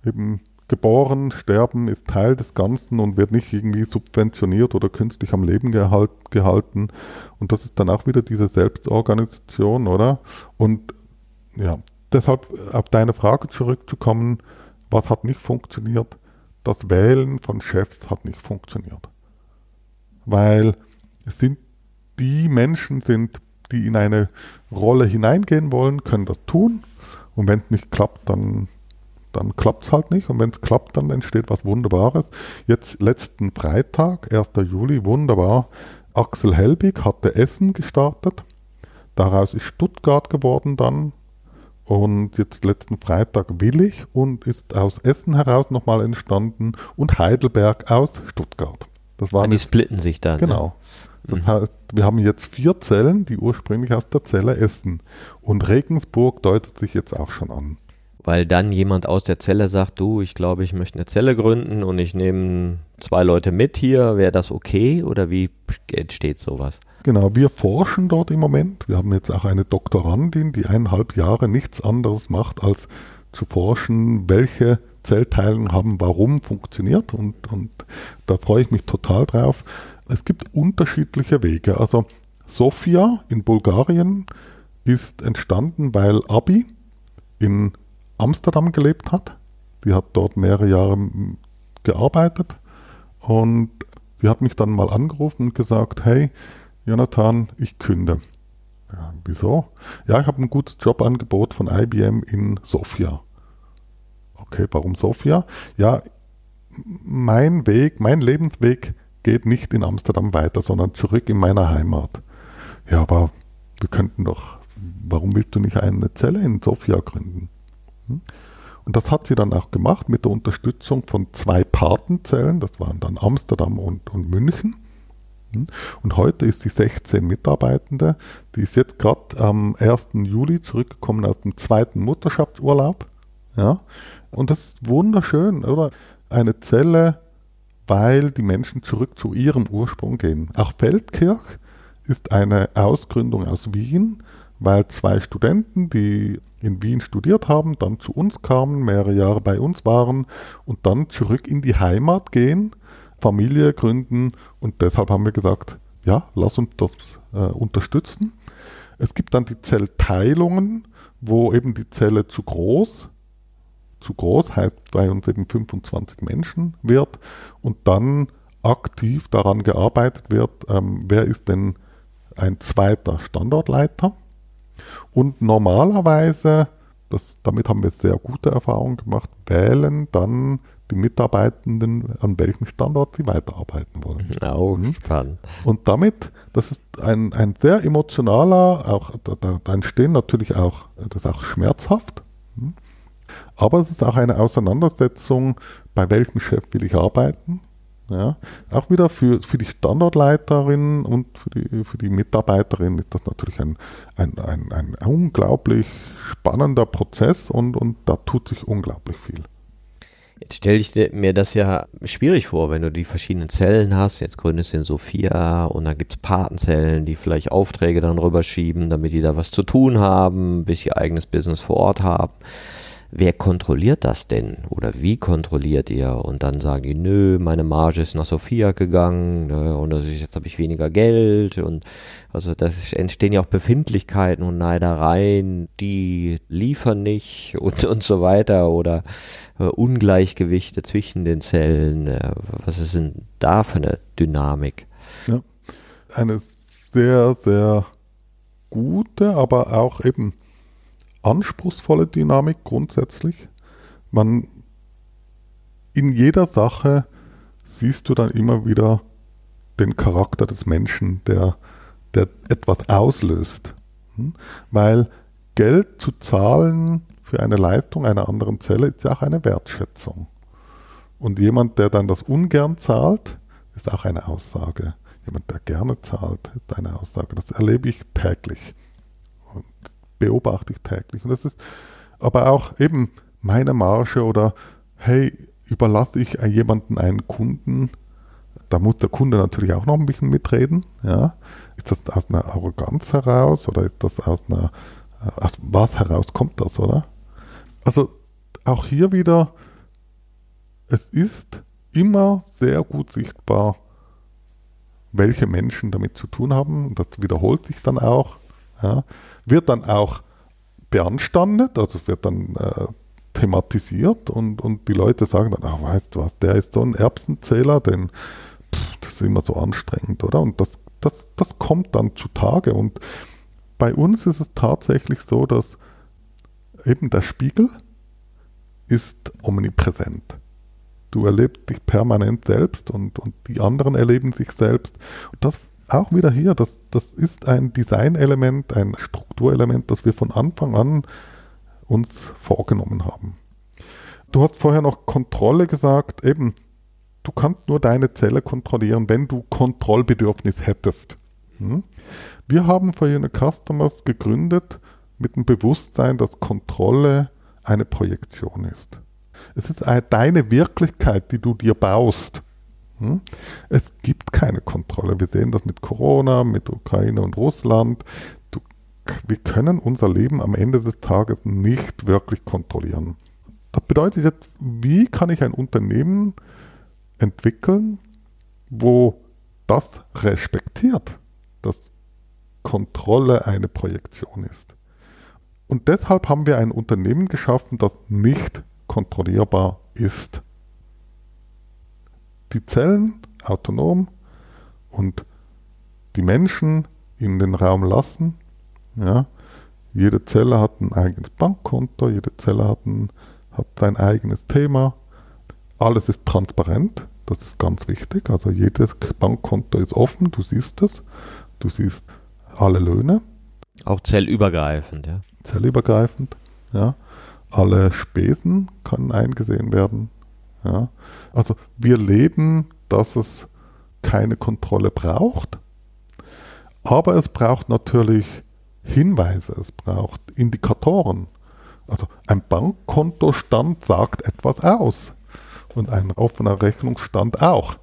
eben geboren, sterben ist Teil des Ganzen und wird nicht irgendwie subventioniert oder künstlich am Leben gehalt, gehalten. Und das ist dann auch wieder diese Selbstorganisation, oder? Und ja, deshalb auf deine Frage zurückzukommen, was hat nicht funktioniert? Das Wählen von Chefs hat nicht funktioniert. Weil es sind die Menschen sind, die in eine Rolle hineingehen wollen, können das tun. Und wenn es nicht klappt, dann dann klappt es halt nicht. Und wenn es klappt, dann entsteht was Wunderbares. Jetzt letzten Freitag, 1. Juli, wunderbar. Axel Helbig hatte Essen gestartet. Daraus ist Stuttgart geworden dann. und jetzt letzten Freitag Willig und ist aus Essen heraus nochmal entstanden und Heidelberg aus Stuttgart. Das waren ja, die splitten sich dann. Genau. Ne? Das mhm. heißt, wir haben jetzt vier Zellen, die ursprünglich aus der Zelle essen. Und Regensburg deutet sich jetzt auch schon an. Weil dann jemand aus der Zelle sagt, du, ich glaube, ich möchte eine Zelle gründen und ich nehme zwei Leute mit hier, wäre das okay oder wie entsteht sowas? Genau, wir forschen dort im Moment. Wir haben jetzt auch eine Doktorandin, die eineinhalb Jahre nichts anderes macht, als zu forschen, welche Zellteilungen haben warum funktioniert. Und, und da freue ich mich total drauf. Es gibt unterschiedliche Wege. Also Sofia in Bulgarien ist entstanden, weil Abi in Amsterdam gelebt hat. Sie hat dort mehrere Jahre gearbeitet und sie hat mich dann mal angerufen und gesagt, hey, Jonathan, ich künde. Ja, wieso? Ja, ich habe ein gutes Jobangebot von IBM in Sofia. Okay, warum Sofia? Ja, mein Weg, mein Lebensweg geht nicht in Amsterdam weiter, sondern zurück in meiner Heimat. Ja, aber wir könnten doch, warum willst du nicht eine Zelle in Sofia gründen? Hm? Und das hat sie dann auch gemacht mit der Unterstützung von zwei Patenzellen, das waren dann Amsterdam und, und München. Und heute ist sie 16 Mitarbeitende. Die ist jetzt gerade am 1. Juli zurückgekommen aus dem zweiten Mutterschaftsurlaub. Ja. Und das ist wunderschön, oder? Eine Zelle, weil die Menschen zurück zu ihrem Ursprung gehen. Auch Feldkirch ist eine Ausgründung aus Wien, weil zwei Studenten, die in Wien studiert haben, dann zu uns kamen, mehrere Jahre bei uns waren und dann zurück in die Heimat gehen Familie gründen und deshalb haben wir gesagt, ja, lass uns das äh, unterstützen. Es gibt dann die Zellteilungen, wo eben die Zelle zu groß, zu groß heißt bei uns eben 25 Menschen wird und dann aktiv daran gearbeitet wird, ähm, wer ist denn ein zweiter Standortleiter. Und normalerweise, das, damit haben wir sehr gute Erfahrungen gemacht, wählen dann die Mitarbeitenden, an welchem Standort sie weiterarbeiten wollen. Oh, spannend. Und damit, das ist ein, ein sehr emotionaler, auch da, da entstehen natürlich auch, das ist auch schmerzhaft, hm? aber es ist auch eine Auseinandersetzung, bei welchem Chef will ich arbeiten. Ja, auch wieder für, für die Standortleiterin und für die, für die Mitarbeiterin ist das natürlich ein, ein, ein, ein unglaublich spannender Prozess und, und da tut sich unglaublich viel. Jetzt stelle ich mir das ja schwierig vor, wenn du die verschiedenen Zellen hast. Jetzt gründest du in Sophia und dann gibt es Patenzellen, die vielleicht Aufträge dann rüberschieben, damit die da was zu tun haben, bis ihr eigenes Business vor Ort haben wer kontrolliert das denn? Oder wie kontrolliert ihr? Und dann sagen die, nö, meine Marge ist nach Sophia gegangen ne, und ist, jetzt habe ich weniger Geld. Und also das entstehen ja auch Befindlichkeiten und Neidereien, die liefern nicht und, und so weiter. Oder äh, Ungleichgewichte zwischen den Zellen. Äh, was ist denn da für eine Dynamik? Ja, eine sehr, sehr gute, aber auch eben anspruchsvolle Dynamik grundsätzlich. Man in jeder Sache siehst du dann immer wieder den Charakter des Menschen, der, der etwas auslöst. Hm? Weil Geld zu zahlen für eine Leistung einer anderen Zelle ist ja auch eine Wertschätzung. Und jemand, der dann das ungern zahlt, ist auch eine Aussage. Jemand, der gerne zahlt, ist eine Aussage. Das erlebe ich täglich. Und beobachte ich täglich. Und das ist aber auch eben meine Marge oder hey, überlasse ich jemanden einen Kunden, da muss der Kunde natürlich auch noch ein bisschen mitreden. Ja? Ist das aus einer Arroganz heraus oder ist das aus einer, aus was heraus kommt das, oder? Also auch hier wieder, es ist immer sehr gut sichtbar, welche Menschen damit zu tun haben. Das wiederholt sich dann auch. Ja wird dann auch beanstandet, also wird dann äh, thematisiert und, und die Leute sagen dann, ach weißt du was, der ist so ein Erbsenzähler, denn pff, das ist immer so anstrengend, oder? Und das, das, das kommt dann zutage und bei uns ist es tatsächlich so, dass eben der Spiegel ist omnipräsent. Du erlebst dich permanent selbst und, und die anderen erleben sich selbst. Und das auch wieder hier, das, das ist ein Designelement, ein Strukturelement, das wir von Anfang an uns vorgenommen haben. Du hast vorher noch Kontrolle gesagt, eben, du kannst nur deine Zelle kontrollieren, wenn du Kontrollbedürfnis hättest. Hm? Wir haben For Unit Customers gegründet mit dem Bewusstsein, dass Kontrolle eine Projektion ist. Es ist eine, deine Wirklichkeit, die du dir baust. Hm? Es gibt keine Kontrolle. Wir sehen das mit Corona, mit Ukraine und Russland. Du, wir können unser Leben am Ende des Tages nicht wirklich kontrollieren. Das bedeutet jetzt, wie kann ich ein Unternehmen entwickeln, wo das respektiert, dass Kontrolle eine Projektion ist. Und deshalb haben wir ein Unternehmen geschaffen, das nicht kontrollierbar ist. Die Zellen autonom und die Menschen in den Raum lassen. Ja. Jede Zelle hat ein eigenes Bankkonto, jede Zelle hat, ein, hat sein eigenes Thema. Alles ist transparent, das ist ganz wichtig. Also jedes Bankkonto ist offen, du siehst es. Du siehst alle Löhne. Auch zellübergreifend, ja. Zellübergreifend, ja. Alle Spesen können eingesehen werden. Ja. Also wir leben, dass es keine Kontrolle braucht, aber es braucht natürlich Hinweise, es braucht Indikatoren. Also ein Bankkontostand sagt etwas aus und ein offener Rechnungsstand auch.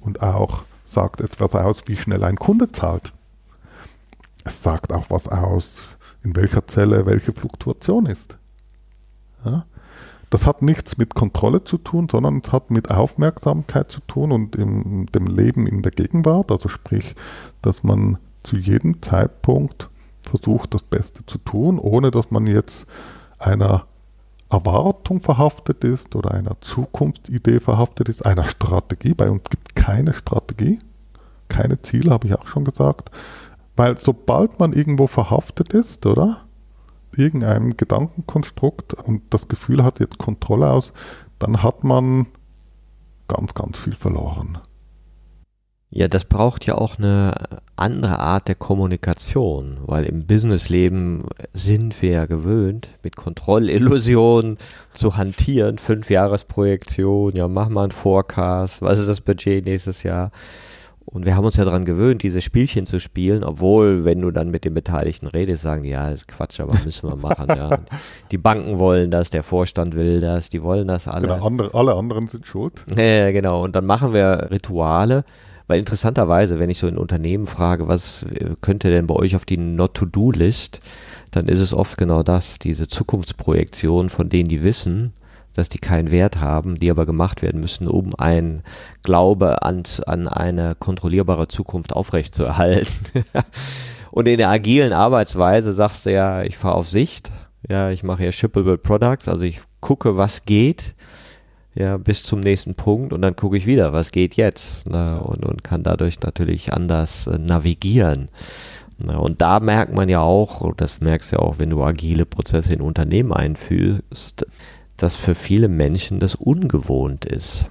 Und auch sagt etwas aus, wie schnell ein Kunde zahlt. Es sagt auch was aus, in welcher Zelle welche Fluktuation ist. Ja? Das hat nichts mit Kontrolle zu tun, sondern es hat mit Aufmerksamkeit zu tun und in dem Leben in der Gegenwart. Also sprich, dass man zu jedem Zeitpunkt versucht, das Beste zu tun, ohne dass man jetzt einer Erwartung verhaftet ist oder einer Zukunftsidee verhaftet ist, einer Strategie. Bei uns gibt es keine Strategie, keine Ziele, habe ich auch schon gesagt. Weil sobald man irgendwo verhaftet ist, oder? Irgendeinem Gedankenkonstrukt und das Gefühl hat jetzt Kontrolle aus, dann hat man ganz, ganz viel verloren. Ja, das braucht ja auch eine andere Art der Kommunikation, weil im Businessleben sind wir ja gewöhnt, mit Kontrollillusionen zu hantieren. Fünf Jahresprojektion, ja, mach mal einen Forecast, was ist das Budget nächstes Jahr? Und wir haben uns ja daran gewöhnt, diese Spielchen zu spielen, obwohl, wenn du dann mit den Beteiligten redest, sagen die, ja, das ist Quatsch, aber müssen wir machen. ja. Die Banken wollen das, der Vorstand will das, die wollen das alle. Genau, andere, alle anderen sind schuld. Ja, genau. Und dann machen wir Rituale, weil interessanterweise, wenn ich so in Unternehmen frage, was könnte denn bei euch auf die Not-to-Do-List, dann ist es oft genau das, diese Zukunftsprojektion, von denen die wissen, dass die keinen Wert haben, die aber gemacht werden müssen, um ein Glaube an, an eine kontrollierbare Zukunft aufrechtzuerhalten. Und in der agilen Arbeitsweise sagst du ja, ich fahre auf Sicht, ja, ich mache ja Shippable Products, also ich gucke, was geht, ja, bis zum nächsten Punkt und dann gucke ich wieder, was geht jetzt ne, und, und kann dadurch natürlich anders äh, navigieren. Ne, und da merkt man ja auch, das merkst du ja auch, wenn du agile Prozesse in Unternehmen einführst, dass für viele Menschen das ungewohnt ist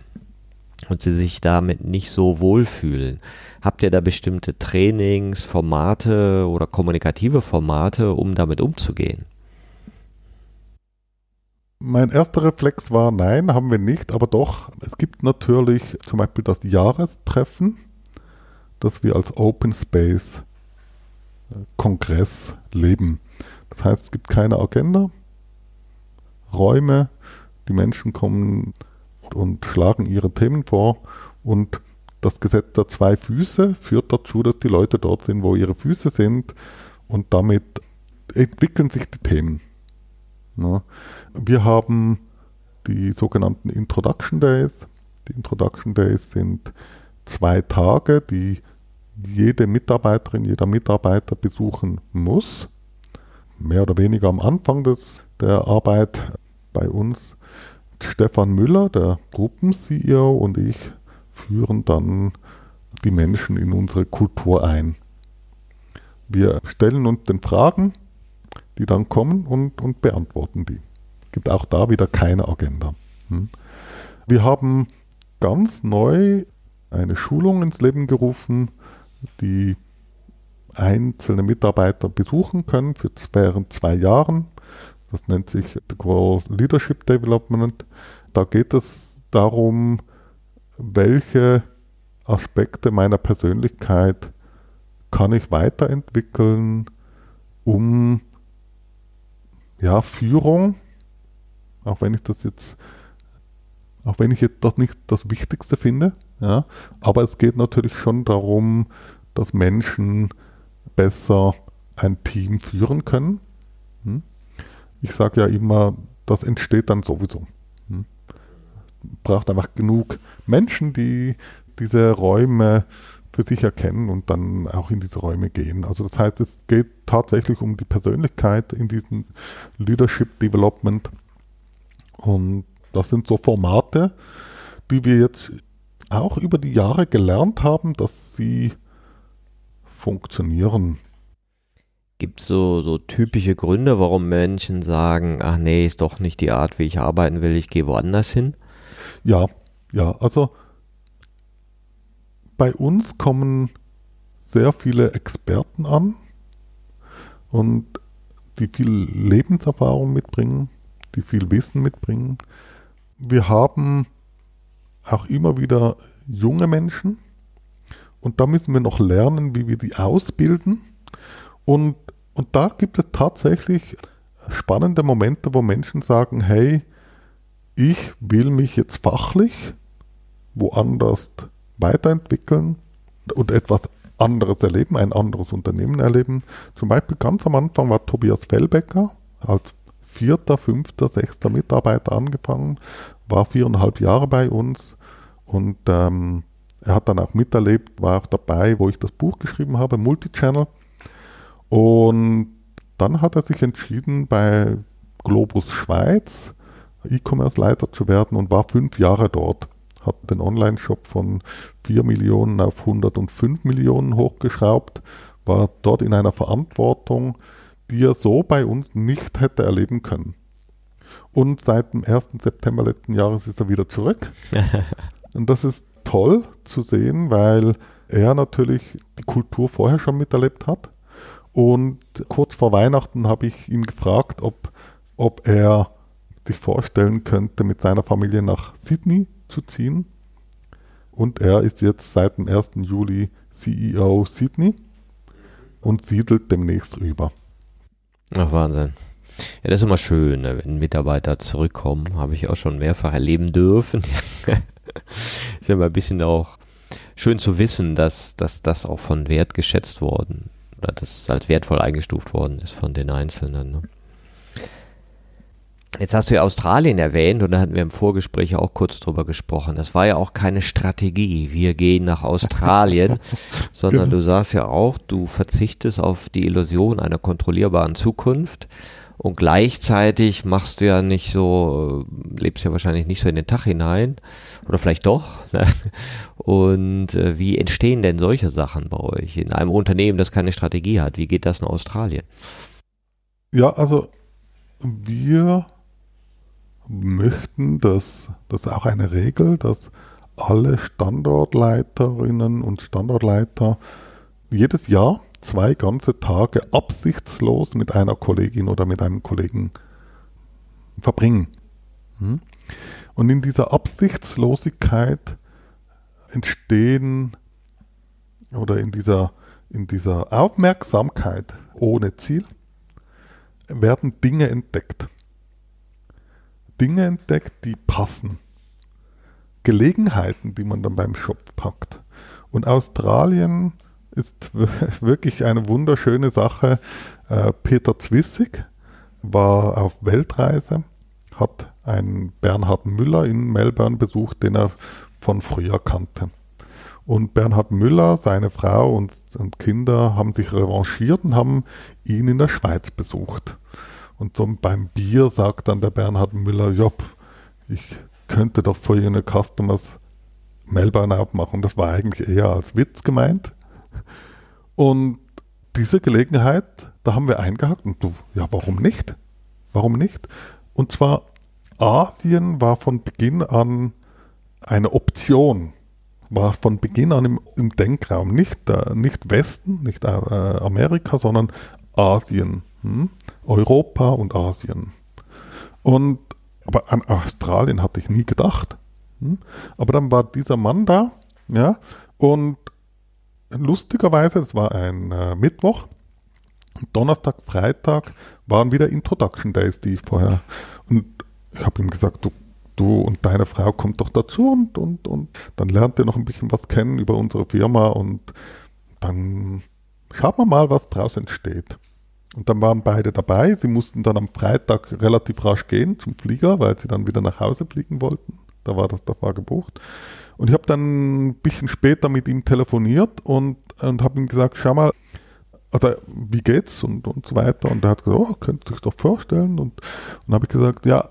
und sie sich damit nicht so wohlfühlen. Habt ihr da bestimmte Trainings, Formate oder kommunikative Formate, um damit umzugehen? Mein erster Reflex war, nein, haben wir nicht, aber doch, es gibt natürlich zum Beispiel das Jahrestreffen, das wir als Open Space äh, Kongress leben. Das heißt, es gibt keine Agenda, Räume, die Menschen kommen und schlagen ihre Themen vor und das Gesetz der zwei Füße führt dazu, dass die Leute dort sind, wo ihre Füße sind und damit entwickeln sich die Themen. Ja. Wir haben die sogenannten Introduction Days. Die Introduction Days sind zwei Tage, die jede Mitarbeiterin, jeder Mitarbeiter besuchen muss. Mehr oder weniger am Anfang des, der Arbeit bei uns. Stefan Müller, der Gruppen-CEO und ich führen dann die Menschen in unsere Kultur ein. Wir stellen uns den Fragen, die dann kommen und, und beantworten die. Es gibt auch da wieder keine Agenda. Hm. Wir haben ganz neu eine Schulung ins Leben gerufen, die einzelne Mitarbeiter besuchen können für während zwei Jahren Das nennt sich The Qual Leadership Development. Da geht es darum, welche Aspekte meiner Persönlichkeit kann ich weiterentwickeln, um ja, Führung, auch wenn ich das jetzt, auch wenn ich jetzt das nicht das Wichtigste finde, ja, aber es geht natürlich schon darum, dass Menschen besser ein Team führen können. Hm? Ich sage ja immer, das entsteht dann sowieso. Hm? Braucht einfach genug Menschen, die diese Räume für sich erkennen und dann auch in diese Räume gehen. Also das heißt, es geht tatsächlich um die Persönlichkeit in diesem Leadership Development. Und das sind so Formate, die wir jetzt auch über die Jahre gelernt haben, dass sie funktionieren. Gibt es so, so typische Gründe, warum Menschen sagen, ach nee, ist doch nicht die Art, wie ich arbeiten will, ich gehe woanders hin? Ja, ja, also bei uns kommen sehr viele Experten an und die viel Lebenserfahrung mitbringen, die viel Wissen mitbringen. Wir haben auch immer wieder junge Menschen und da müssen wir noch lernen, wie wir die ausbilden. Und, und da gibt es tatsächlich spannende Momente, wo Menschen sagen, hey, ich will mich jetzt fachlich woanders weiterentwickeln und etwas anderes erleben, ein anderes Unternehmen erleben. Zum Beispiel ganz am Anfang war Tobias Fellbecker als vierter, fünfter, sechster Mitarbeiter angefangen, war viereinhalb Jahre bei uns und ähm, er hat dann auch miterlebt, war auch dabei, wo ich das Buch geschrieben habe, Multichannel. Und dann hat er sich entschieden, bei Globus Schweiz E-Commerce-Leiter zu werden und war fünf Jahre dort hat den Online-Shop von 4 Millionen auf 105 Millionen hochgeschraubt, war dort in einer Verantwortung, die er so bei uns nicht hätte erleben können. Und seit dem 1. September letzten Jahres ist er wieder zurück. Und das ist toll zu sehen, weil er natürlich die Kultur vorher schon miterlebt hat. Und kurz vor Weihnachten habe ich ihn gefragt, ob, ob er sich vorstellen könnte, mit seiner Familie nach Sydney zu ziehen. Und er ist jetzt seit dem 1. Juli CEO Sydney und siedelt demnächst rüber. Ach, Wahnsinn. Ja, das ist immer schön, ne, wenn Mitarbeiter zurückkommen. Habe ich auch schon mehrfach erleben dürfen. ist ja immer ein bisschen auch schön zu wissen, dass, dass das auch von Wert geschätzt worden oder das als wertvoll eingestuft worden ist von den Einzelnen. Ne? Jetzt hast du ja Australien erwähnt und da hatten wir im Vorgespräch auch kurz drüber gesprochen. Das war ja auch keine Strategie, wir gehen nach Australien, sondern genau. du sagst ja auch, du verzichtest auf die Illusion einer kontrollierbaren Zukunft und gleichzeitig machst du ja nicht so, lebst ja wahrscheinlich nicht so in den Tag hinein oder vielleicht doch. Ne? Und äh, wie entstehen denn solche Sachen bei euch in einem Unternehmen, das keine Strategie hat? Wie geht das in Australien? Ja, also wir möchten, dass das ist auch eine Regel, dass alle Standortleiterinnen und Standortleiter jedes Jahr zwei ganze Tage absichtslos mit einer Kollegin oder mit einem Kollegen verbringen. Hm? Und in dieser Absichtslosigkeit entstehen oder in dieser, in dieser Aufmerksamkeit ohne Ziel werden Dinge entdeckt. Dinge entdeckt, die passen. Gelegenheiten, die man dann beim Shop packt. Und Australien ist wirklich eine wunderschöne Sache. Äh, Peter Zwissig war auf Weltreise, hat einen Bernhard Müller in Melbourne besucht, den er von früher kannte. Und Bernhard Müller, seine Frau und, und Kinder haben sich revanchiert und haben ihn in der Schweiz besucht. Und so beim Bier sagt dann der Bernhard Müller, Job, ich könnte doch für Ihre Customers Melbourne aufmachen. Das war eigentlich eher als Witz gemeint. Und diese Gelegenheit, da haben wir eingehakt und du, ja, warum nicht? Warum nicht? Und zwar Asien war von Beginn an eine Option, war von Beginn an im, im Denkraum, nicht, äh, nicht Westen, nicht äh, Amerika, sondern Asien. Hm? Europa und Asien. Und aber an Australien hatte ich nie gedacht. Hm? Aber dann war dieser Mann da, ja, und lustigerweise, das war ein äh, Mittwoch, Donnerstag, Freitag waren wieder Introduction Days, die ich vorher. Und ich habe ihm gesagt, du, du und deine Frau kommt doch dazu und, und, und dann lernt ihr noch ein bisschen was kennen über unsere Firma und dann schauen wir mal, was draus entsteht. Und dann waren beide dabei. Sie mussten dann am Freitag relativ rasch gehen zum Flieger, weil sie dann wieder nach Hause fliegen wollten. Da war das, da war gebucht. Und ich habe dann ein bisschen später mit ihm telefoniert und, und habe ihm gesagt, schau mal, also wie geht's und, und so weiter. Und er hat gesagt, oh, könnt ihr euch doch vorstellen. Und dann habe ich gesagt, ja,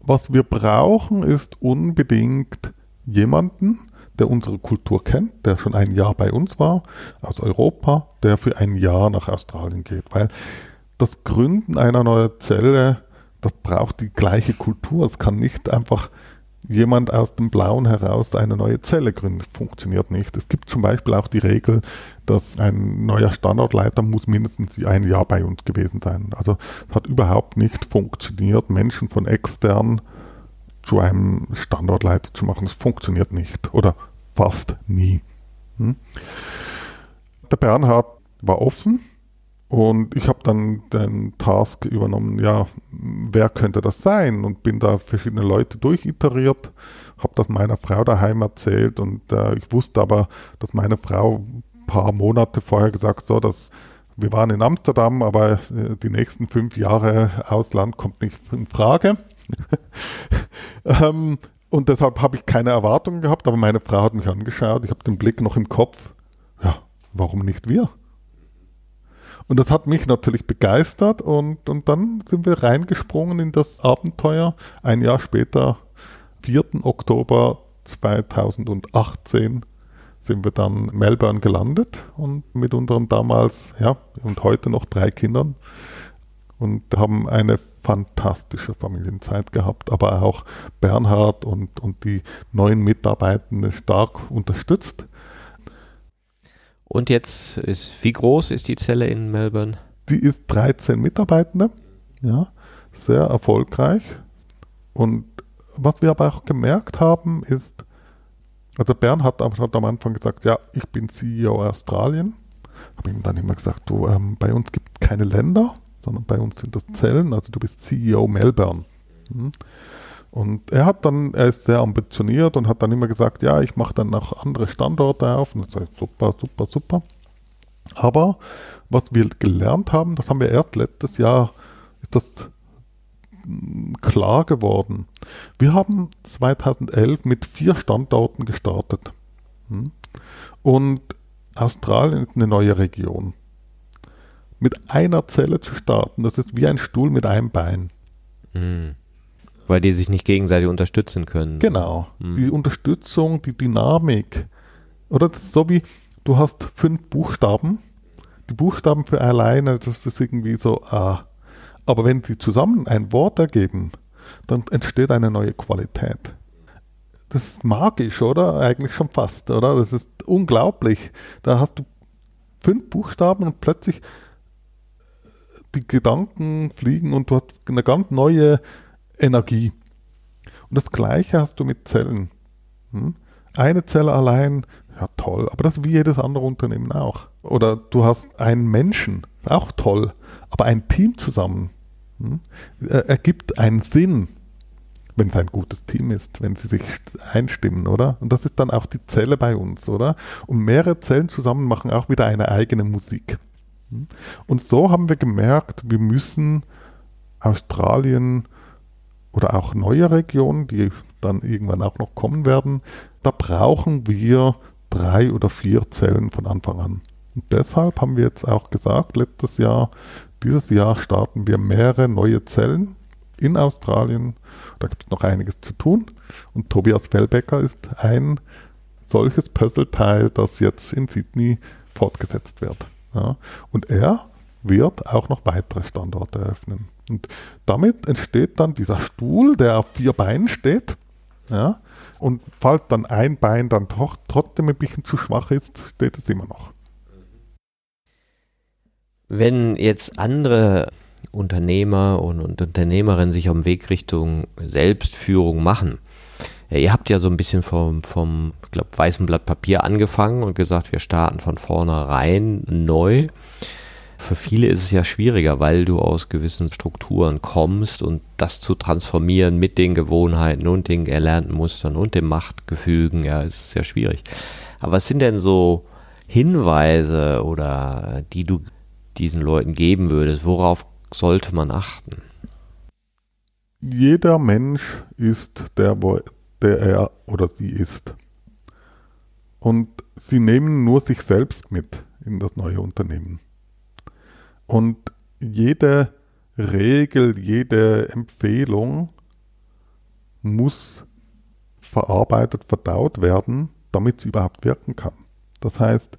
was wir brauchen, ist unbedingt jemanden, der unsere Kultur kennt, der schon ein Jahr bei uns war, aus Europa, der für ein Jahr nach Australien geht. Weil das Gründen einer neuen Zelle, das braucht die gleiche Kultur. Es kann nicht einfach jemand aus dem Blauen heraus eine neue Zelle gründet. Funktioniert nicht. Es gibt zum Beispiel auch die Regel, dass ein neuer Standortleiter muss mindestens ein Jahr bei uns gewesen sein. Also es hat überhaupt nicht funktioniert, Menschen von extern zu einem Standortleiter zu machen. Das funktioniert nicht oder fast nie. Hm? Der Bernhard war offen und ich habe dann den Task übernommen, ja, wer könnte das sein? Und bin da verschiedene Leute durchiteriert, habe das meiner Frau daheim erzählt und äh, ich wusste aber, dass meine Frau ein paar Monate vorher gesagt so, dass wir waren in Amsterdam, aber äh, die nächsten fünf Jahre Ausland kommt nicht in Frage. ähm, und deshalb habe ich keine Erwartungen gehabt, aber meine Frau hat mich angeschaut, ich habe den Blick noch im Kopf. Ja, warum nicht wir? Und das hat mich natürlich begeistert und, und dann sind wir reingesprungen in das Abenteuer. Ein Jahr später, 4. Oktober 2018, sind wir dann in Melbourne gelandet und mit unseren damals, ja, und heute noch drei Kindern und haben eine fantastische Familienzeit gehabt, aber auch Bernhard und, und die neuen Mitarbeitenden stark unterstützt. Und jetzt ist, wie groß ist die Zelle in Melbourne? Die ist 13 Mitarbeitende, ja, sehr erfolgreich. Und was wir aber auch gemerkt haben, ist, also Bernhard hat, hat am Anfang gesagt, ja, ich bin CEO Australien. Habe ihm dann immer gesagt, du, ähm, bei uns gibt es keine Länder, sondern bei uns sind das Zellen, also du bist CEO Melbourne. Hm. Und er hat dann, er ist sehr ambitioniert und hat dann immer gesagt, ja, ich mache dann noch andere Standorte auf. Und ich sage, super, super, super. Aber was wir gelernt haben, das haben wir erst letztes Jahr, ist das klar geworden. Wir haben 2011 mit vier Standorten gestartet. Hm? Und Australien ist eine neue Region. Mit einer Zelle zu starten, das ist wie ein Stuhl mit einem Bein. Mhm. Weil die sich nicht gegenseitig unterstützen können. Genau. Hm. Die Unterstützung, die Dynamik. Oder so wie, du hast fünf Buchstaben. Die Buchstaben für alleine, das ist irgendwie so, ah. Aber wenn sie zusammen ein Wort ergeben, dann entsteht eine neue Qualität. Das ist magisch, oder? Eigentlich schon fast, oder? Das ist unglaublich. Da hast du fünf Buchstaben und plötzlich die Gedanken fliegen und du hast eine ganz neue Energie. Und das Gleiche hast du mit Zellen. Hm? Eine Zelle allein, ja toll, aber das ist wie jedes andere Unternehmen auch. Oder du hast einen Menschen, auch toll, aber ein Team zusammen hm? ergibt einen Sinn, wenn es ein gutes Team ist, wenn sie sich einstimmen, oder? Und das ist dann auch die Zelle bei uns, oder? Und mehrere Zellen zusammen machen auch wieder eine eigene Musik. Hm? Und so haben wir gemerkt, wir müssen Australien oder auch neue Regionen, die dann irgendwann auch noch kommen werden, da brauchen wir drei oder vier Zellen von Anfang an. Und deshalb haben wir jetzt auch gesagt, letztes Jahr, dieses Jahr starten wir mehrere neue Zellen in Australien. Da gibt es noch einiges zu tun. Und Tobias Fellbecker ist ein solches Puzzleteil, das jetzt in Sydney fortgesetzt wird. Ja. Und er wird auch noch weitere Standorte eröffnen. Und damit entsteht dann dieser Stuhl, der auf vier Beinen steht. Ja, und falls dann ein Bein dann doch trotzdem ein bisschen zu schwach ist, steht es immer noch. Wenn jetzt andere Unternehmer und, und Unternehmerinnen sich auf dem Weg Richtung Selbstführung machen. Ja, ihr habt ja so ein bisschen vom, vom ich glaube, weißen Blatt Papier angefangen und gesagt, wir starten von vornherein neu. Für viele ist es ja schwieriger, weil du aus gewissen Strukturen kommst und das zu transformieren mit den Gewohnheiten und den erlernten Mustern und dem Machtgefügen, ja, ist sehr schwierig. Aber was sind denn so Hinweise oder die du diesen Leuten geben würdest? Worauf sollte man achten? Jeder Mensch ist der, der er oder sie ist. Und sie nehmen nur sich selbst mit in das neue Unternehmen. Und jede Regel, jede Empfehlung muss verarbeitet, verdaut werden, damit sie überhaupt wirken kann. Das heißt,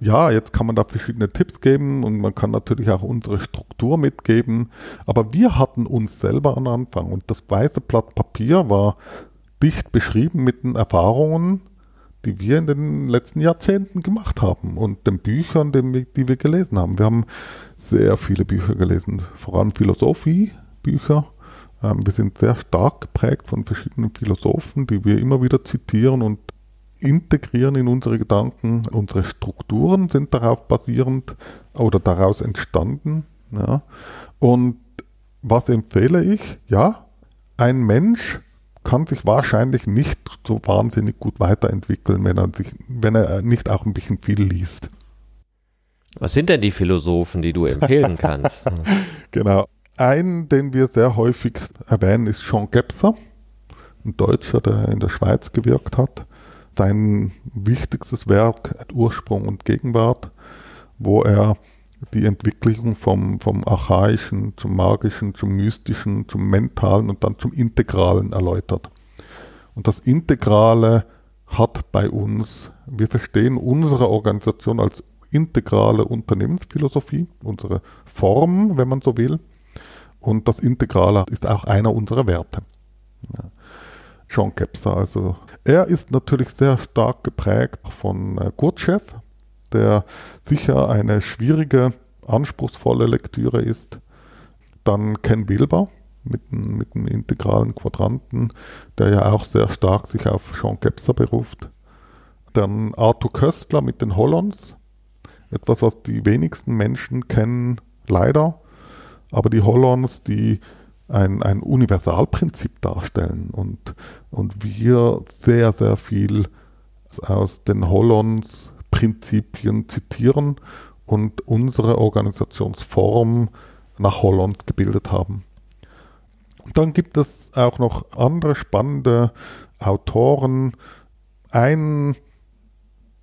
ja, jetzt kann man da verschiedene Tipps geben und man kann natürlich auch unsere Struktur mitgeben, aber wir hatten uns selber am Anfang und das weiße Blatt Papier war dicht beschrieben mit den Erfahrungen, die wir in den letzten Jahrzehnten gemacht haben und den Büchern, die wir gelesen haben. Wir haben sehr viele Bücher gelesen, vor allem Philosophie-Bücher. Ähm, wir sind sehr stark geprägt von verschiedenen Philosophen, die wir immer wieder zitieren und integrieren in unsere Gedanken. Unsere Strukturen sind darauf basierend oder daraus entstanden. Ja. Und was empfehle ich? Ja, ein Mensch kann sich wahrscheinlich nicht so wahnsinnig gut weiterentwickeln, wenn er, sich, wenn er nicht auch ein bisschen viel liest. Was sind denn die Philosophen, die du empfehlen kannst? genau. Ein, den wir sehr häufig erwähnen, ist Jean Gebser, ein Deutscher, der in der Schweiz gewirkt hat. Sein wichtigstes Werk, Ursprung und Gegenwart, wo er die Entwicklung vom, vom Archaischen zum Magischen, zum Mystischen, zum Mentalen und dann zum Integralen erläutert. Und das Integrale hat bei uns, wir verstehen unsere Organisation als integrale Unternehmensphilosophie, unsere Form, wenn man so will. Und das Integrale ist auch einer unserer Werte. Ja. Kepser, also er ist natürlich sehr stark geprägt von äh, Gurdjieff, der sicher eine schwierige, anspruchsvolle Lektüre ist. Dann Ken Wilber mit, mit dem integralen Quadranten, der ja auch sehr stark sich auf Jean Kepser beruft. Dann Arthur Köstler mit den Hollands, etwas, was die wenigsten Menschen kennen, leider. Aber die Hollands, die ein, ein Universalprinzip darstellen und, und wir sehr, sehr viel aus den Hollands Prinzipien zitieren und unsere Organisationsform nach Holland gebildet haben. Dann gibt es auch noch andere spannende Autoren. Ein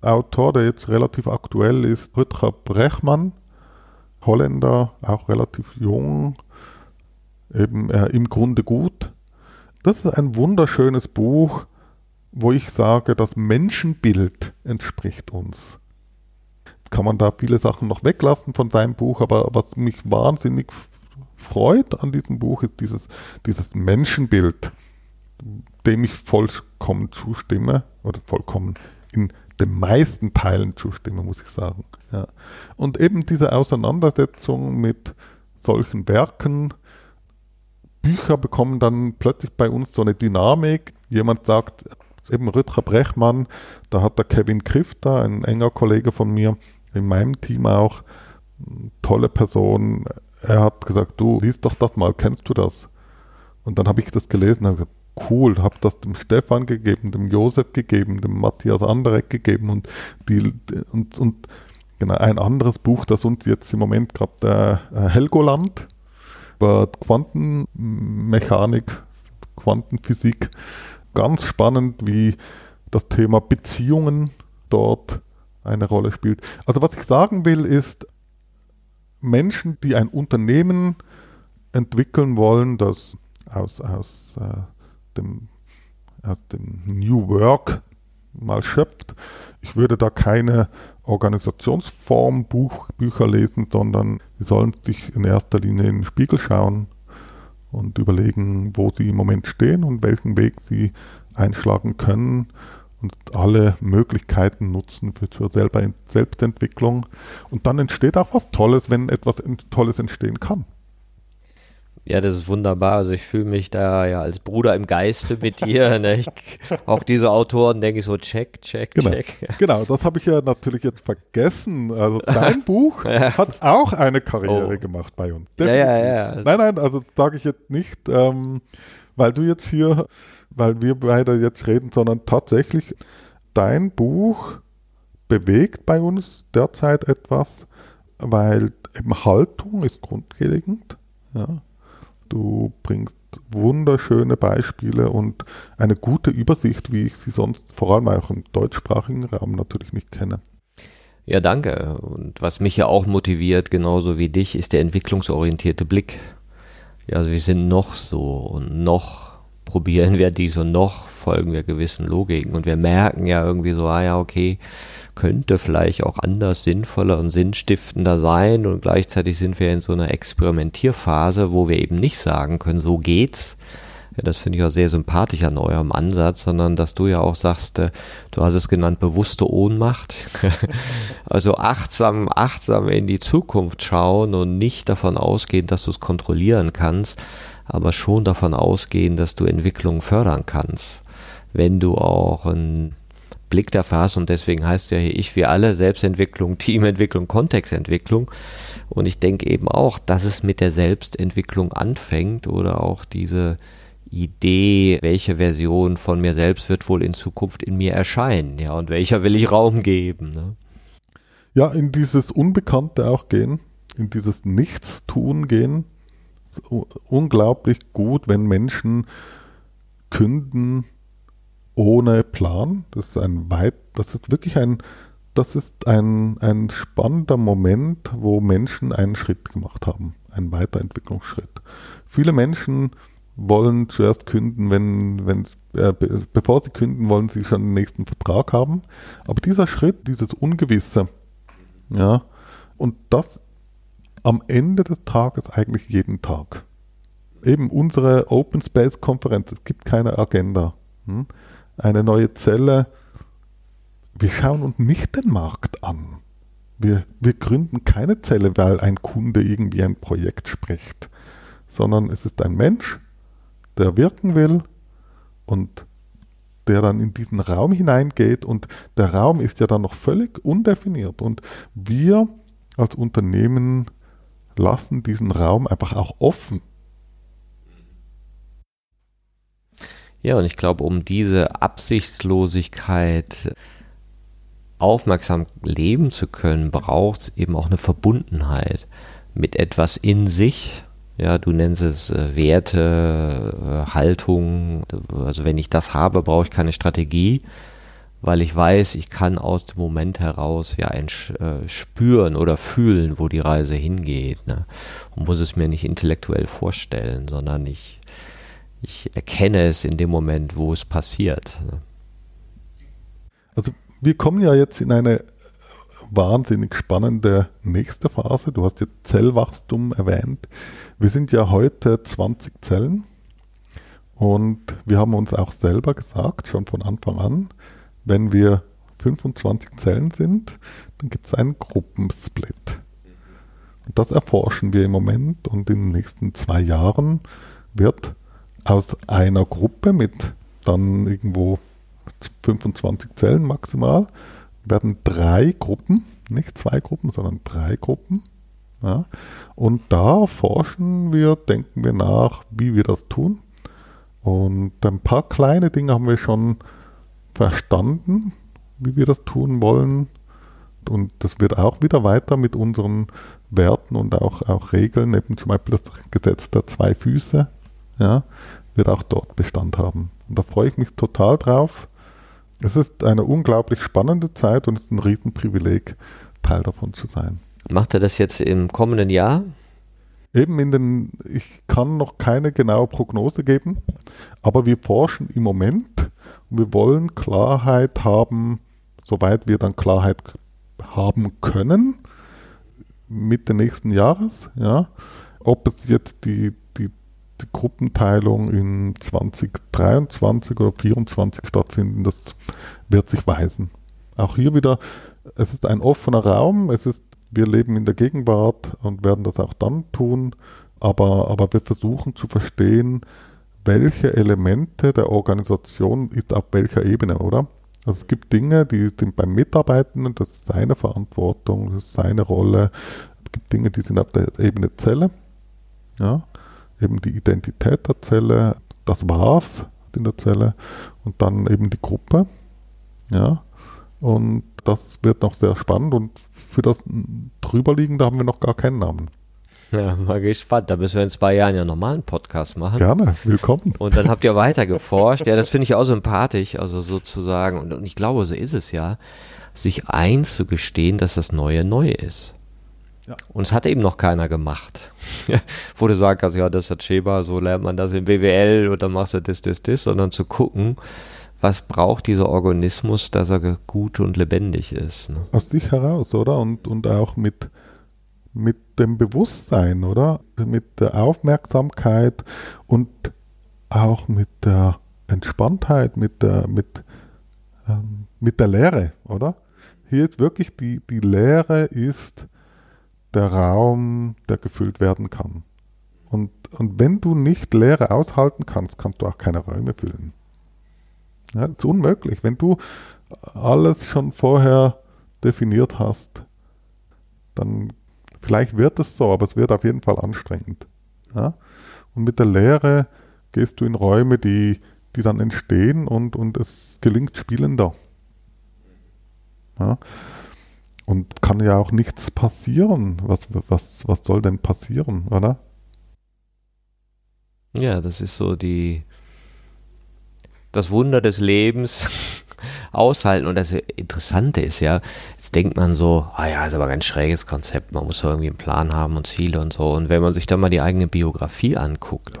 Autor, der jetzt relativ aktuell ist, Rutger Brechmann, Holländer, auch relativ jung, eben äh, im Grunde gut. Das ist ein wunderschönes Buch, wo ich sage, das Menschenbild entspricht uns. Jetzt kann man da viele Sachen noch weglassen von seinem Buch, aber was mich wahnsinnig freut an diesem Buch ist dieses, dieses Menschenbild, dem ich vollkommen zustimme oder vollkommen in den meisten Teilen zustimme, muss ich sagen. Ja. Und eben diese Auseinandersetzung mit solchen Werken, Bücher bekommen dann plötzlich bei uns so eine Dynamik. Jemand sagt, eben Rütger Brechmann, da hat der Kevin Krifter, ein enger Kollege von mir, in meinem Team auch, tolle Person, er hat gesagt, du liest doch das mal, kennst du das? Und dann habe ich das gelesen und habe gesagt, cool, habe das dem Stefan gegeben, dem Josef gegeben, dem Matthias Anderek gegeben und, die, und, und genau, ein anderes Buch, das uns jetzt im Moment gerade der äh, Helgoland über Quantenmechanik, Quantenphysik, ganz spannend, wie das Thema Beziehungen dort eine Rolle spielt. Also was ich sagen will, ist, Menschen, die ein Unternehmen entwickeln wollen, das aus, aus äh, dem, aus dem New Work mal schöpft. Ich würde da keine Organisationsform Bücher lesen, sondern sie sollen sich in erster Linie in den Spiegel schauen und überlegen, wo sie im Moment stehen und welchen Weg sie einschlagen können und alle Möglichkeiten nutzen für zur selber Selbstentwicklung. Und dann entsteht auch was Tolles, wenn etwas Tolles entstehen kann. Ja, das ist wunderbar. Also ich fühle mich da ja als Bruder im Geiste mit dir. Ne? Ich, auch diese Autoren denke ich so, check, check, genau. check. Genau, das habe ich ja natürlich jetzt vergessen. Also dein Buch ja. hat auch eine Karriere oh. gemacht bei uns. Ja, ja, ja. Nein, nein, also das sage ich jetzt nicht, ähm, weil du jetzt hier, weil wir beide jetzt reden, sondern tatsächlich dein Buch bewegt bei uns derzeit etwas, weil eben Haltung ist grundlegend. Ja Du bringst wunderschöne Beispiele und eine gute Übersicht, wie ich sie sonst vor allem auch im deutschsprachigen Raum natürlich nicht kenne. Ja, danke. Und was mich ja auch motiviert, genauso wie dich, ist der entwicklungsorientierte Blick. Ja, also wir sind noch so und noch probieren wir dies und noch folgen wir gewissen Logiken und wir merken ja irgendwie so, ah ja, okay, könnte vielleicht auch anders sinnvoller und sinnstiftender sein und gleichzeitig sind wir in so einer Experimentierphase, wo wir eben nicht sagen können, so geht's. Ja, das finde ich auch sehr sympathisch an eurem Ansatz, sondern dass du ja auch sagst, äh, du hast es genannt, bewusste Ohnmacht. also achtsam, achtsam in die Zukunft schauen und nicht davon ausgehen, dass du es kontrollieren kannst, aber schon davon ausgehen, dass du Entwicklung fördern kannst. Wenn du auch ein Blick der Phase und deswegen heißt es ja hier ich wie alle Selbstentwicklung, Teamentwicklung, Kontextentwicklung. Und ich denke eben auch, dass es mit der Selbstentwicklung anfängt oder auch diese Idee, welche Version von mir selbst wird wohl in Zukunft in mir erscheinen, ja, und welcher will ich Raum geben. Ne? Ja, in dieses Unbekannte auch gehen, in dieses Nichtstun gehen. unglaublich gut, wenn Menschen künden, ohne Plan. Das ist ein weit, das ist wirklich ein, das ist ein, ein spannender Moment, wo Menschen einen Schritt gemacht haben, einen Weiterentwicklungsschritt. Viele Menschen wollen zuerst künden, wenn, wenn, äh, bevor sie künden, wollen sie schon den nächsten Vertrag haben. Aber dieser Schritt, dieses Ungewisse, ja, und das am Ende des Tages eigentlich jeden Tag. Eben unsere Open Space Konferenz, es gibt keine Agenda. Hm? Eine neue Zelle. Wir schauen uns nicht den Markt an. Wir, wir gründen keine Zelle, weil ein Kunde irgendwie ein Projekt spricht, sondern es ist ein Mensch, der wirken will und der dann in diesen Raum hineingeht und der Raum ist ja dann noch völlig undefiniert und wir als Unternehmen lassen diesen Raum einfach auch offen. Ja, und ich glaube, um diese Absichtslosigkeit aufmerksam leben zu können, braucht es eben auch eine Verbundenheit mit etwas in sich. Ja, du nennst es äh, Werte, äh, Haltung. Also wenn ich das habe, brauche ich keine Strategie, weil ich weiß, ich kann aus dem Moment heraus ja ein, äh, spüren oder fühlen, wo die Reise hingeht. Ne? Und muss es mir nicht intellektuell vorstellen, sondern ich ich erkenne es in dem Moment, wo es passiert. Also wir kommen ja jetzt in eine wahnsinnig spannende nächste Phase. Du hast jetzt Zellwachstum erwähnt. Wir sind ja heute 20 Zellen und wir haben uns auch selber gesagt, schon von Anfang an, wenn wir 25 Zellen sind, dann gibt es einen Gruppensplit. Und das erforschen wir im Moment und in den nächsten zwei Jahren wird aus einer Gruppe mit dann irgendwo 25 Zellen maximal werden drei Gruppen, nicht zwei Gruppen, sondern drei Gruppen. Ja. Und da forschen wir, denken wir nach, wie wir das tun. Und ein paar kleine Dinge haben wir schon verstanden, wie wir das tun wollen. Und das wird auch wieder weiter mit unseren Werten und auch, auch Regeln, eben zum Beispiel das Gesetz der zwei Füße, ja, wird auch dort Bestand haben. Und da freue ich mich total drauf. Es ist eine unglaublich spannende Zeit und es ist ein Riesenprivileg, Teil davon zu sein. Macht er das jetzt im kommenden Jahr? Eben in den, ich kann noch keine genaue Prognose geben, aber wir forschen im Moment und wir wollen Klarheit haben, soweit wir dann Klarheit haben können, Mitte nächsten Jahres, ja. Ob es jetzt die die Gruppenteilung in 2023 oder 2024 stattfinden, das wird sich weisen. Auch hier wieder, es ist ein offener Raum, es ist, wir leben in der Gegenwart und werden das auch dann tun, aber, aber wir versuchen zu verstehen, welche Elemente der Organisation ist auf welcher Ebene, oder? Also es gibt Dinge, die sind beim Mitarbeitenden, das ist seine Verantwortung, das ist seine Rolle. Es gibt Dinge, die sind auf der Ebene Zelle, ja, eben die Identität der Zelle, das war's in der Zelle und dann eben die Gruppe, ja. Und das wird noch sehr spannend und für das drüberliegende haben wir noch gar keinen Namen. Ja, mal gespannt. Da müssen wir in zwei Jahren ja nochmal einen Podcast machen. Gerne, willkommen. Und dann habt ihr weiter geforscht. Ja, das finde ich auch sympathisch, also sozusagen, und, und ich glaube, so ist es ja, sich einzugestehen, dass das Neue neu ist. Ja. Und es hat eben noch keiner gemacht. Wo du sagen kannst, ja, das ist Sheba, so lernt man das in BWL und dann machst du das, das, das, sondern zu gucken, was braucht dieser Organismus, dass er gut und lebendig ist. Ne? Aus sich heraus, oder? Und, und auch mit mit dem Bewusstsein, oder? Mit der Aufmerksamkeit und auch mit der Entspanntheit, mit der, mit, ähm, mit der Lehre, oder? Hier ist wirklich die, die Lehre ist der Raum, der gefüllt werden kann. Und, und wenn du nicht Leere aushalten kannst, kannst du auch keine Räume füllen. Ja, das ist unmöglich. Wenn du alles schon vorher definiert hast, dann Vielleicht wird es so, aber es wird auf jeden Fall anstrengend. Ja? Und mit der Lehre gehst du in Räume, die, die dann entstehen und, und es gelingt spielender. Ja? Und kann ja auch nichts passieren. Was, was, was soll denn passieren, oder? Ja, das ist so die das Wunder des Lebens aushalten. Und das Interessante ist ja, jetzt denkt man so, ah ja, ist aber ein schräges Konzept, man muss irgendwie einen Plan haben und Ziele und so. Und wenn man sich dann mal die eigene Biografie anguckt,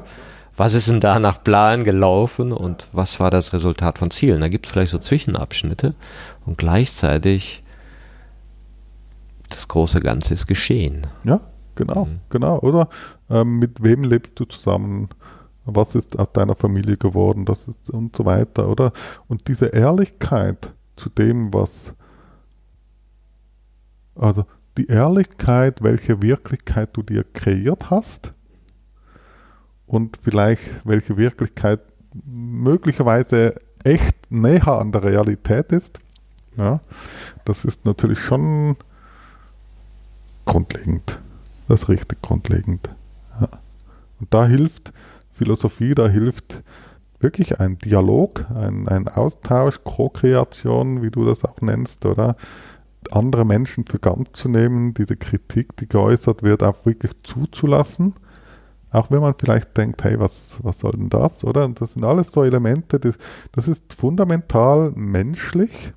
was ist denn da nach Plan gelaufen und was war das Resultat von Zielen? Da gibt es vielleicht so Zwischenabschnitte und gleichzeitig das große Ganze ist geschehen. Ja, genau, mhm. genau. Oder ähm, mit wem lebst du zusammen? was ist aus deiner Familie geworden, das ist und so weiter, oder? Und diese Ehrlichkeit zu dem, was, also die Ehrlichkeit, welche Wirklichkeit du dir kreiert hast und vielleicht welche Wirklichkeit möglicherweise echt näher an der Realität ist, ja, das ist natürlich schon grundlegend. Das ist richtig grundlegend. Ja. Und da hilft Philosophie, da hilft wirklich ein Dialog, ein, ein Austausch, Co-Kreation, wie du das auch nennst, oder? Andere Menschen für ganz zu nehmen, diese Kritik, die geäußert wird, auch wirklich zuzulassen. Auch wenn man vielleicht denkt, hey, was, was soll denn das, oder? Und das sind alles so Elemente, das, das ist fundamental menschlich,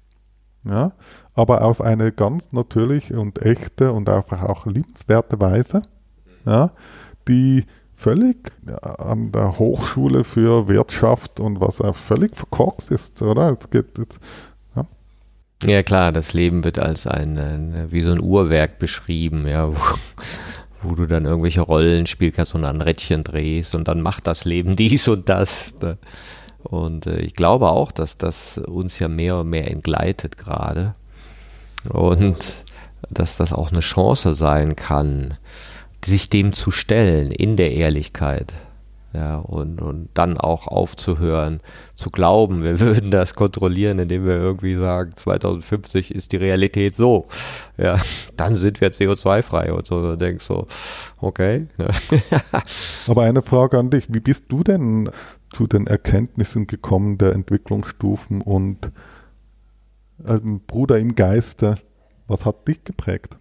ja, aber auf eine ganz natürliche und echte und einfach auch liebenswerte Weise, ja, die völlig an der Hochschule für Wirtschaft und was auch völlig verkorkst ist, oder? Es geht jetzt, ja. ja. klar, das Leben wird als ein, ein wie so ein Uhrwerk beschrieben, ja, wo, wo, du dann irgendwelche Rollen spielst und ein Rädchen drehst und dann macht das Leben dies und das. Ne? Und äh, ich glaube auch, dass das uns ja mehr und mehr entgleitet gerade. Und dass das auch eine Chance sein kann, sich dem zu stellen in der Ehrlichkeit. Ja, und, und dann auch aufzuhören, zu glauben, wir würden das kontrollieren, indem wir irgendwie sagen, 2050 ist die Realität so. Ja, dann sind wir CO2-frei und so. Du denkst so, okay. Aber eine Frage an dich, wie bist du denn zu den Erkenntnissen gekommen der Entwicklungsstufen und als Bruder im Geiste, was hat dich geprägt?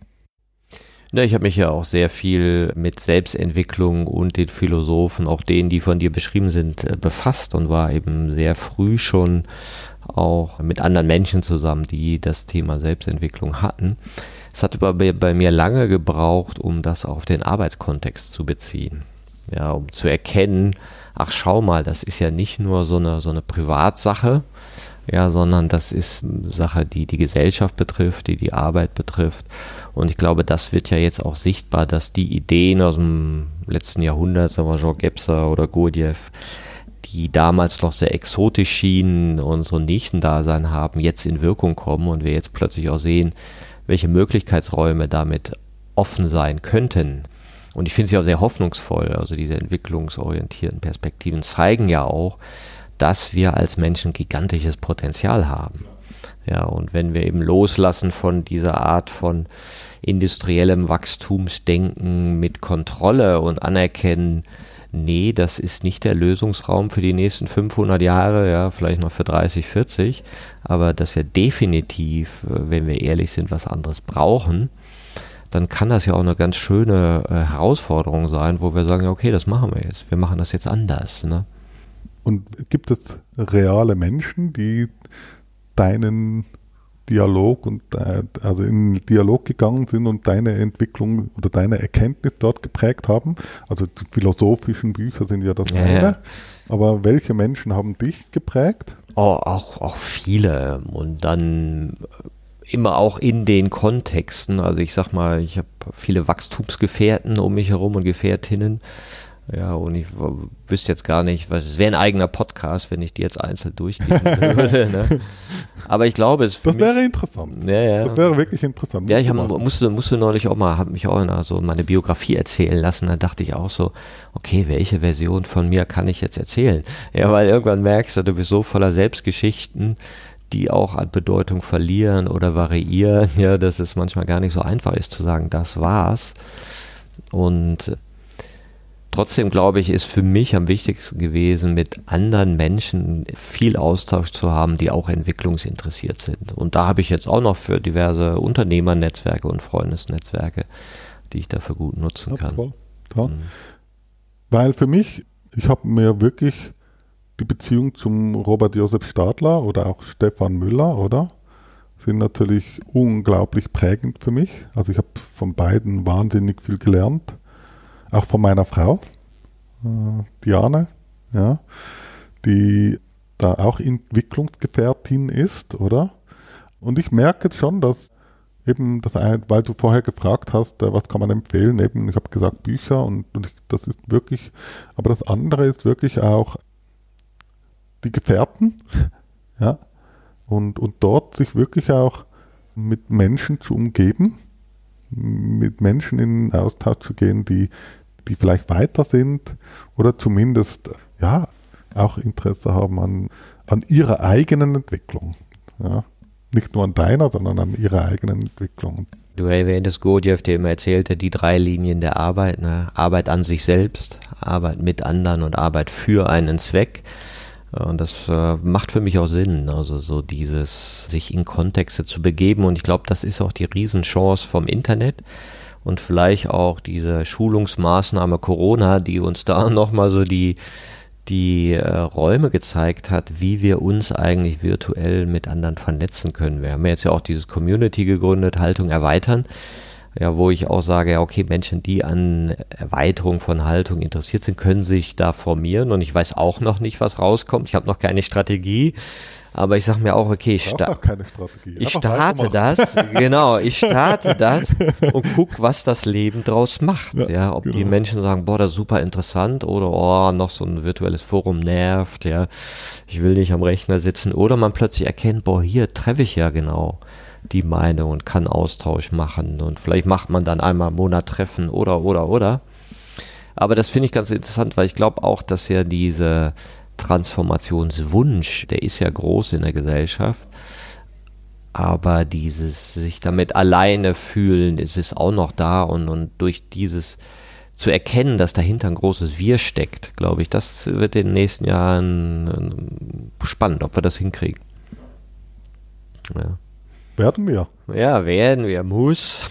Ja, ich habe mich ja auch sehr viel mit Selbstentwicklung und den Philosophen, auch denen, die von dir beschrieben sind, äh, befasst und war eben sehr früh schon auch mit anderen Menschen zusammen, die das Thema Selbstentwicklung hatten. Es hat aber bei mir lange gebraucht, um das auf den Arbeitskontext zu beziehen. Ja, um zu erkennen, ach schau mal, das ist ja nicht nur so eine, so eine Privatsache, ja, sondern das ist eine Sache, die die Gesellschaft betrifft, die die Arbeit betrifft. Und ich glaube, das wird ja jetzt auch sichtbar, dass die Ideen aus dem letzten Jahrhundert, sagen wir Jean Gebser oder Gurdjieff, die damals noch sehr exotisch schienen und so ein Nischendasein haben, jetzt in Wirkung kommen und wir jetzt plötzlich auch sehen, welche Möglichkeitsräume damit offen sein könnten. Und ich finde sie auch sehr hoffnungsvoll. Also diese entwicklungsorientierten Perspektiven zeigen ja auch, dass wir als Menschen gigantisches Potenzial haben. Ja, und wenn wir eben loslassen von dieser Art von industriellem Wachstumsdenken mit Kontrolle und anerkennen, nee, das ist nicht der Lösungsraum für die nächsten 500 Jahre, ja, vielleicht noch für 30, 40, aber dass wir definitiv, äh, wenn wir ehrlich sind, was anderes brauchen, dann kann das ja auch eine ganz schöne äh, Herausforderung sein, wo wir sagen, okay, das machen wir jetzt, wir machen das jetzt anders. Ne? Und gibt es reale Menschen, die deinen Dialog und äh, also in Dialog gegangen sind und deine Entwicklung oder deine Erkenntnis dort geprägt haben. Also die philosophischen Bücher sind ja das ja, eine. Ja. Aber welche Menschen haben dich geprägt? Oh, auch, auch viele. Und dann immer auch in den Kontexten. Also ich sag mal, ich habe viele Wachstumsgefährten um mich herum und Gefährtinnen. Ja, und ich wüsste jetzt gar nicht, was es wäre ein eigener Podcast, wenn ich die jetzt einzeln durchgehen würde. Ne? Aber ich glaube, es Das wäre interessant. Ja, ja. Das wäre wirklich interessant. Ja, ich hab, musste, musste neulich auch mal, habe mich auch in so meine Biografie erzählen lassen. Da dachte ich auch so, okay, welche Version von mir kann ich jetzt erzählen? Ja, weil irgendwann merkst du, du bist so voller Selbstgeschichten, die auch an Bedeutung verlieren oder variieren, ja, dass es manchmal gar nicht so einfach ist zu sagen, das war's. Und Trotzdem glaube ich, ist für mich am wichtigsten gewesen, mit anderen Menschen viel Austausch zu haben, die auch entwicklungsinteressiert sind. Und da habe ich jetzt auch noch für diverse Unternehmernetzwerke und Freundesnetzwerke, die ich dafür gut nutzen ja, kann. Toll, toll. Mhm. Weil für mich, ich habe mir wirklich die Beziehung zum Robert Josef Stadler oder auch Stefan Müller, oder? Sind natürlich unglaublich prägend für mich. Also ich habe von beiden wahnsinnig viel gelernt auch von meiner Frau, äh, Diane, ja, die da auch Entwicklungsgefährtin ist, oder? Und ich merke schon, dass eben das, weil du vorher gefragt hast, äh, was kann man empfehlen, eben, ich habe gesagt Bücher und, und ich, das ist wirklich, aber das andere ist wirklich auch die Gefährten, ja, und, und dort sich wirklich auch mit Menschen zu umgeben, mit Menschen in Austausch zu gehen, die, die vielleicht weiter sind oder zumindest ja auch Interesse haben an, an ihrer eigenen Entwicklung. Ja. Nicht nur an deiner, sondern an ihrer eigenen Entwicklung. Du erwähntest Gurdjieff, der immer erzählte, die drei Linien der Arbeit. Ne? Arbeit an sich selbst, Arbeit mit anderen und Arbeit für einen Zweck. Und das äh, macht für mich auch Sinn, also so dieses sich in Kontexte zu begeben. Und ich glaube, das ist auch die Riesenchance vom Internet und vielleicht auch diese Schulungsmaßnahme Corona, die uns da nochmal so die, die äh, Räume gezeigt hat, wie wir uns eigentlich virtuell mit anderen vernetzen können. Wir haben jetzt ja auch dieses Community gegründet, Haltung erweitern, ja, wo ich auch sage, ja, okay, Menschen, die an Erweiterung von Haltung interessiert sind, können sich da formieren und ich weiß auch noch nicht, was rauskommt. Ich habe noch keine Strategie. Aber ich sage mir auch, okay, ich, sta ich starte das, genau, ich starte das und guck, was das Leben draus macht. Ja, ja ob genau. die Menschen sagen, boah, das ist super interessant oder oh, noch so ein virtuelles Forum nervt, ja, ich will nicht am Rechner sitzen. Oder man plötzlich erkennt, boah, hier treffe ich ja genau die Meinung und kann Austausch machen und vielleicht macht man dann einmal im Monat Treffen oder oder oder. Aber das finde ich ganz interessant, weil ich glaube auch, dass ja diese Transformationswunsch, der ist ja groß in der Gesellschaft. Aber dieses sich damit alleine fühlen, ist es auch noch da und, und durch dieses zu erkennen, dass dahinter ein großes Wir steckt, glaube ich, das wird in den nächsten Jahren äh, spannend, ob wir das hinkriegen. Ja. Werden wir. Ja, werden wir, muss.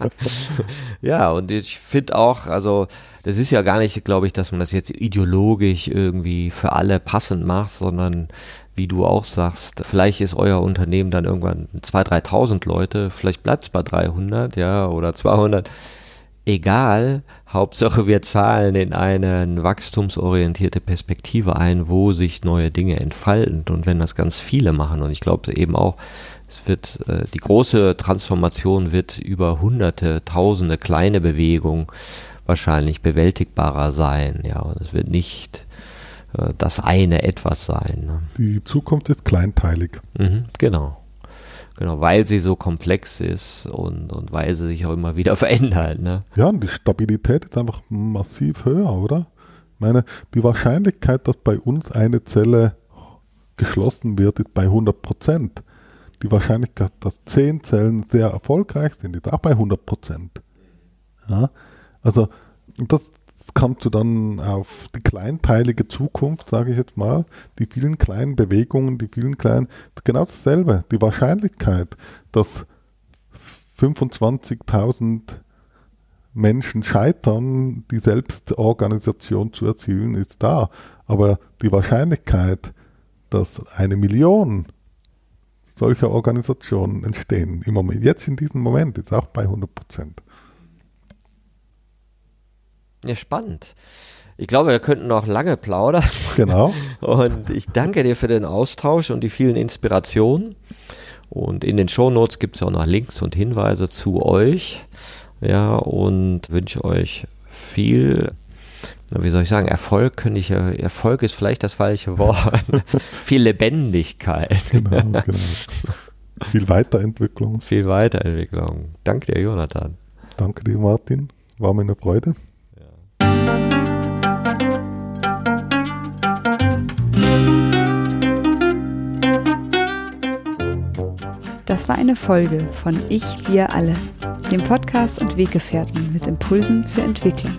ja, und ich finde auch, also das ist ja gar nicht, glaube ich, dass man das jetzt ideologisch irgendwie für alle passend macht, sondern wie du auch sagst, vielleicht ist euer Unternehmen dann irgendwann 2.000, 3.000 Leute, vielleicht bleibt es bei 300, ja, oder 200. Egal, Hauptsache wir zahlen in eine wachstumsorientierte Perspektive ein, wo sich neue Dinge entfalten und wenn das ganz viele machen und ich glaube eben auch, es wird, äh, die große Transformation wird über hunderte, tausende kleine Bewegungen wahrscheinlich bewältigbarer sein. Ja, und es wird nicht äh, das eine etwas sein. Ne? Die Zukunft ist kleinteilig. Mhm, genau. Genau, weil sie so komplex ist und, und weil sie sich auch immer wieder verändert. Ne? Ja, und die Stabilität ist einfach massiv höher, oder? Ich meine, die Wahrscheinlichkeit, dass bei uns eine Zelle geschlossen wird, ist bei 100 Prozent. Die Wahrscheinlichkeit, dass zehn Zellen sehr erfolgreich sind, ist auch bei 100 Prozent. Ja, also das kannst du dann auf die kleinteilige Zukunft, sage ich jetzt mal, die vielen kleinen Bewegungen, die vielen kleinen, genau dasselbe. Die Wahrscheinlichkeit, dass 25.000 Menschen scheitern, die Selbstorganisation zu erzielen, ist da. Aber die Wahrscheinlichkeit, dass eine Million solcher Organisationen entstehen, im Moment, jetzt in diesem Moment, ist auch bei 100 Prozent. Ja, spannend. Ich glaube, wir könnten noch lange plaudern. Genau. Und ich danke dir für den Austausch und die vielen Inspirationen. Und in den Shownotes gibt es ja auch noch Links und Hinweise zu euch. Ja, und wünsche euch viel, wie soll ich sagen, Erfolg könnte ich Erfolg ist vielleicht das falsche Wort. viel Lebendigkeit. Genau, genau. Viel Weiterentwicklung. Viel Weiterentwicklung. Danke dir, Jonathan. Danke dir, Martin. War mir eine Freude. Das war eine Folge von Ich, wir alle, dem Podcast und Weggefährten mit Impulsen für Entwicklung.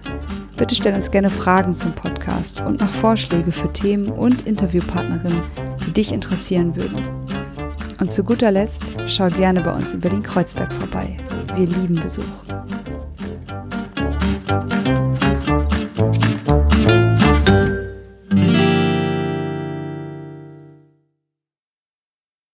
Bitte stell uns gerne Fragen zum Podcast und noch Vorschläge für Themen und Interviewpartnerinnen, die dich interessieren würden. Und zu guter Letzt schau gerne bei uns in Berlin-Kreuzberg vorbei. Wir lieben Besuch.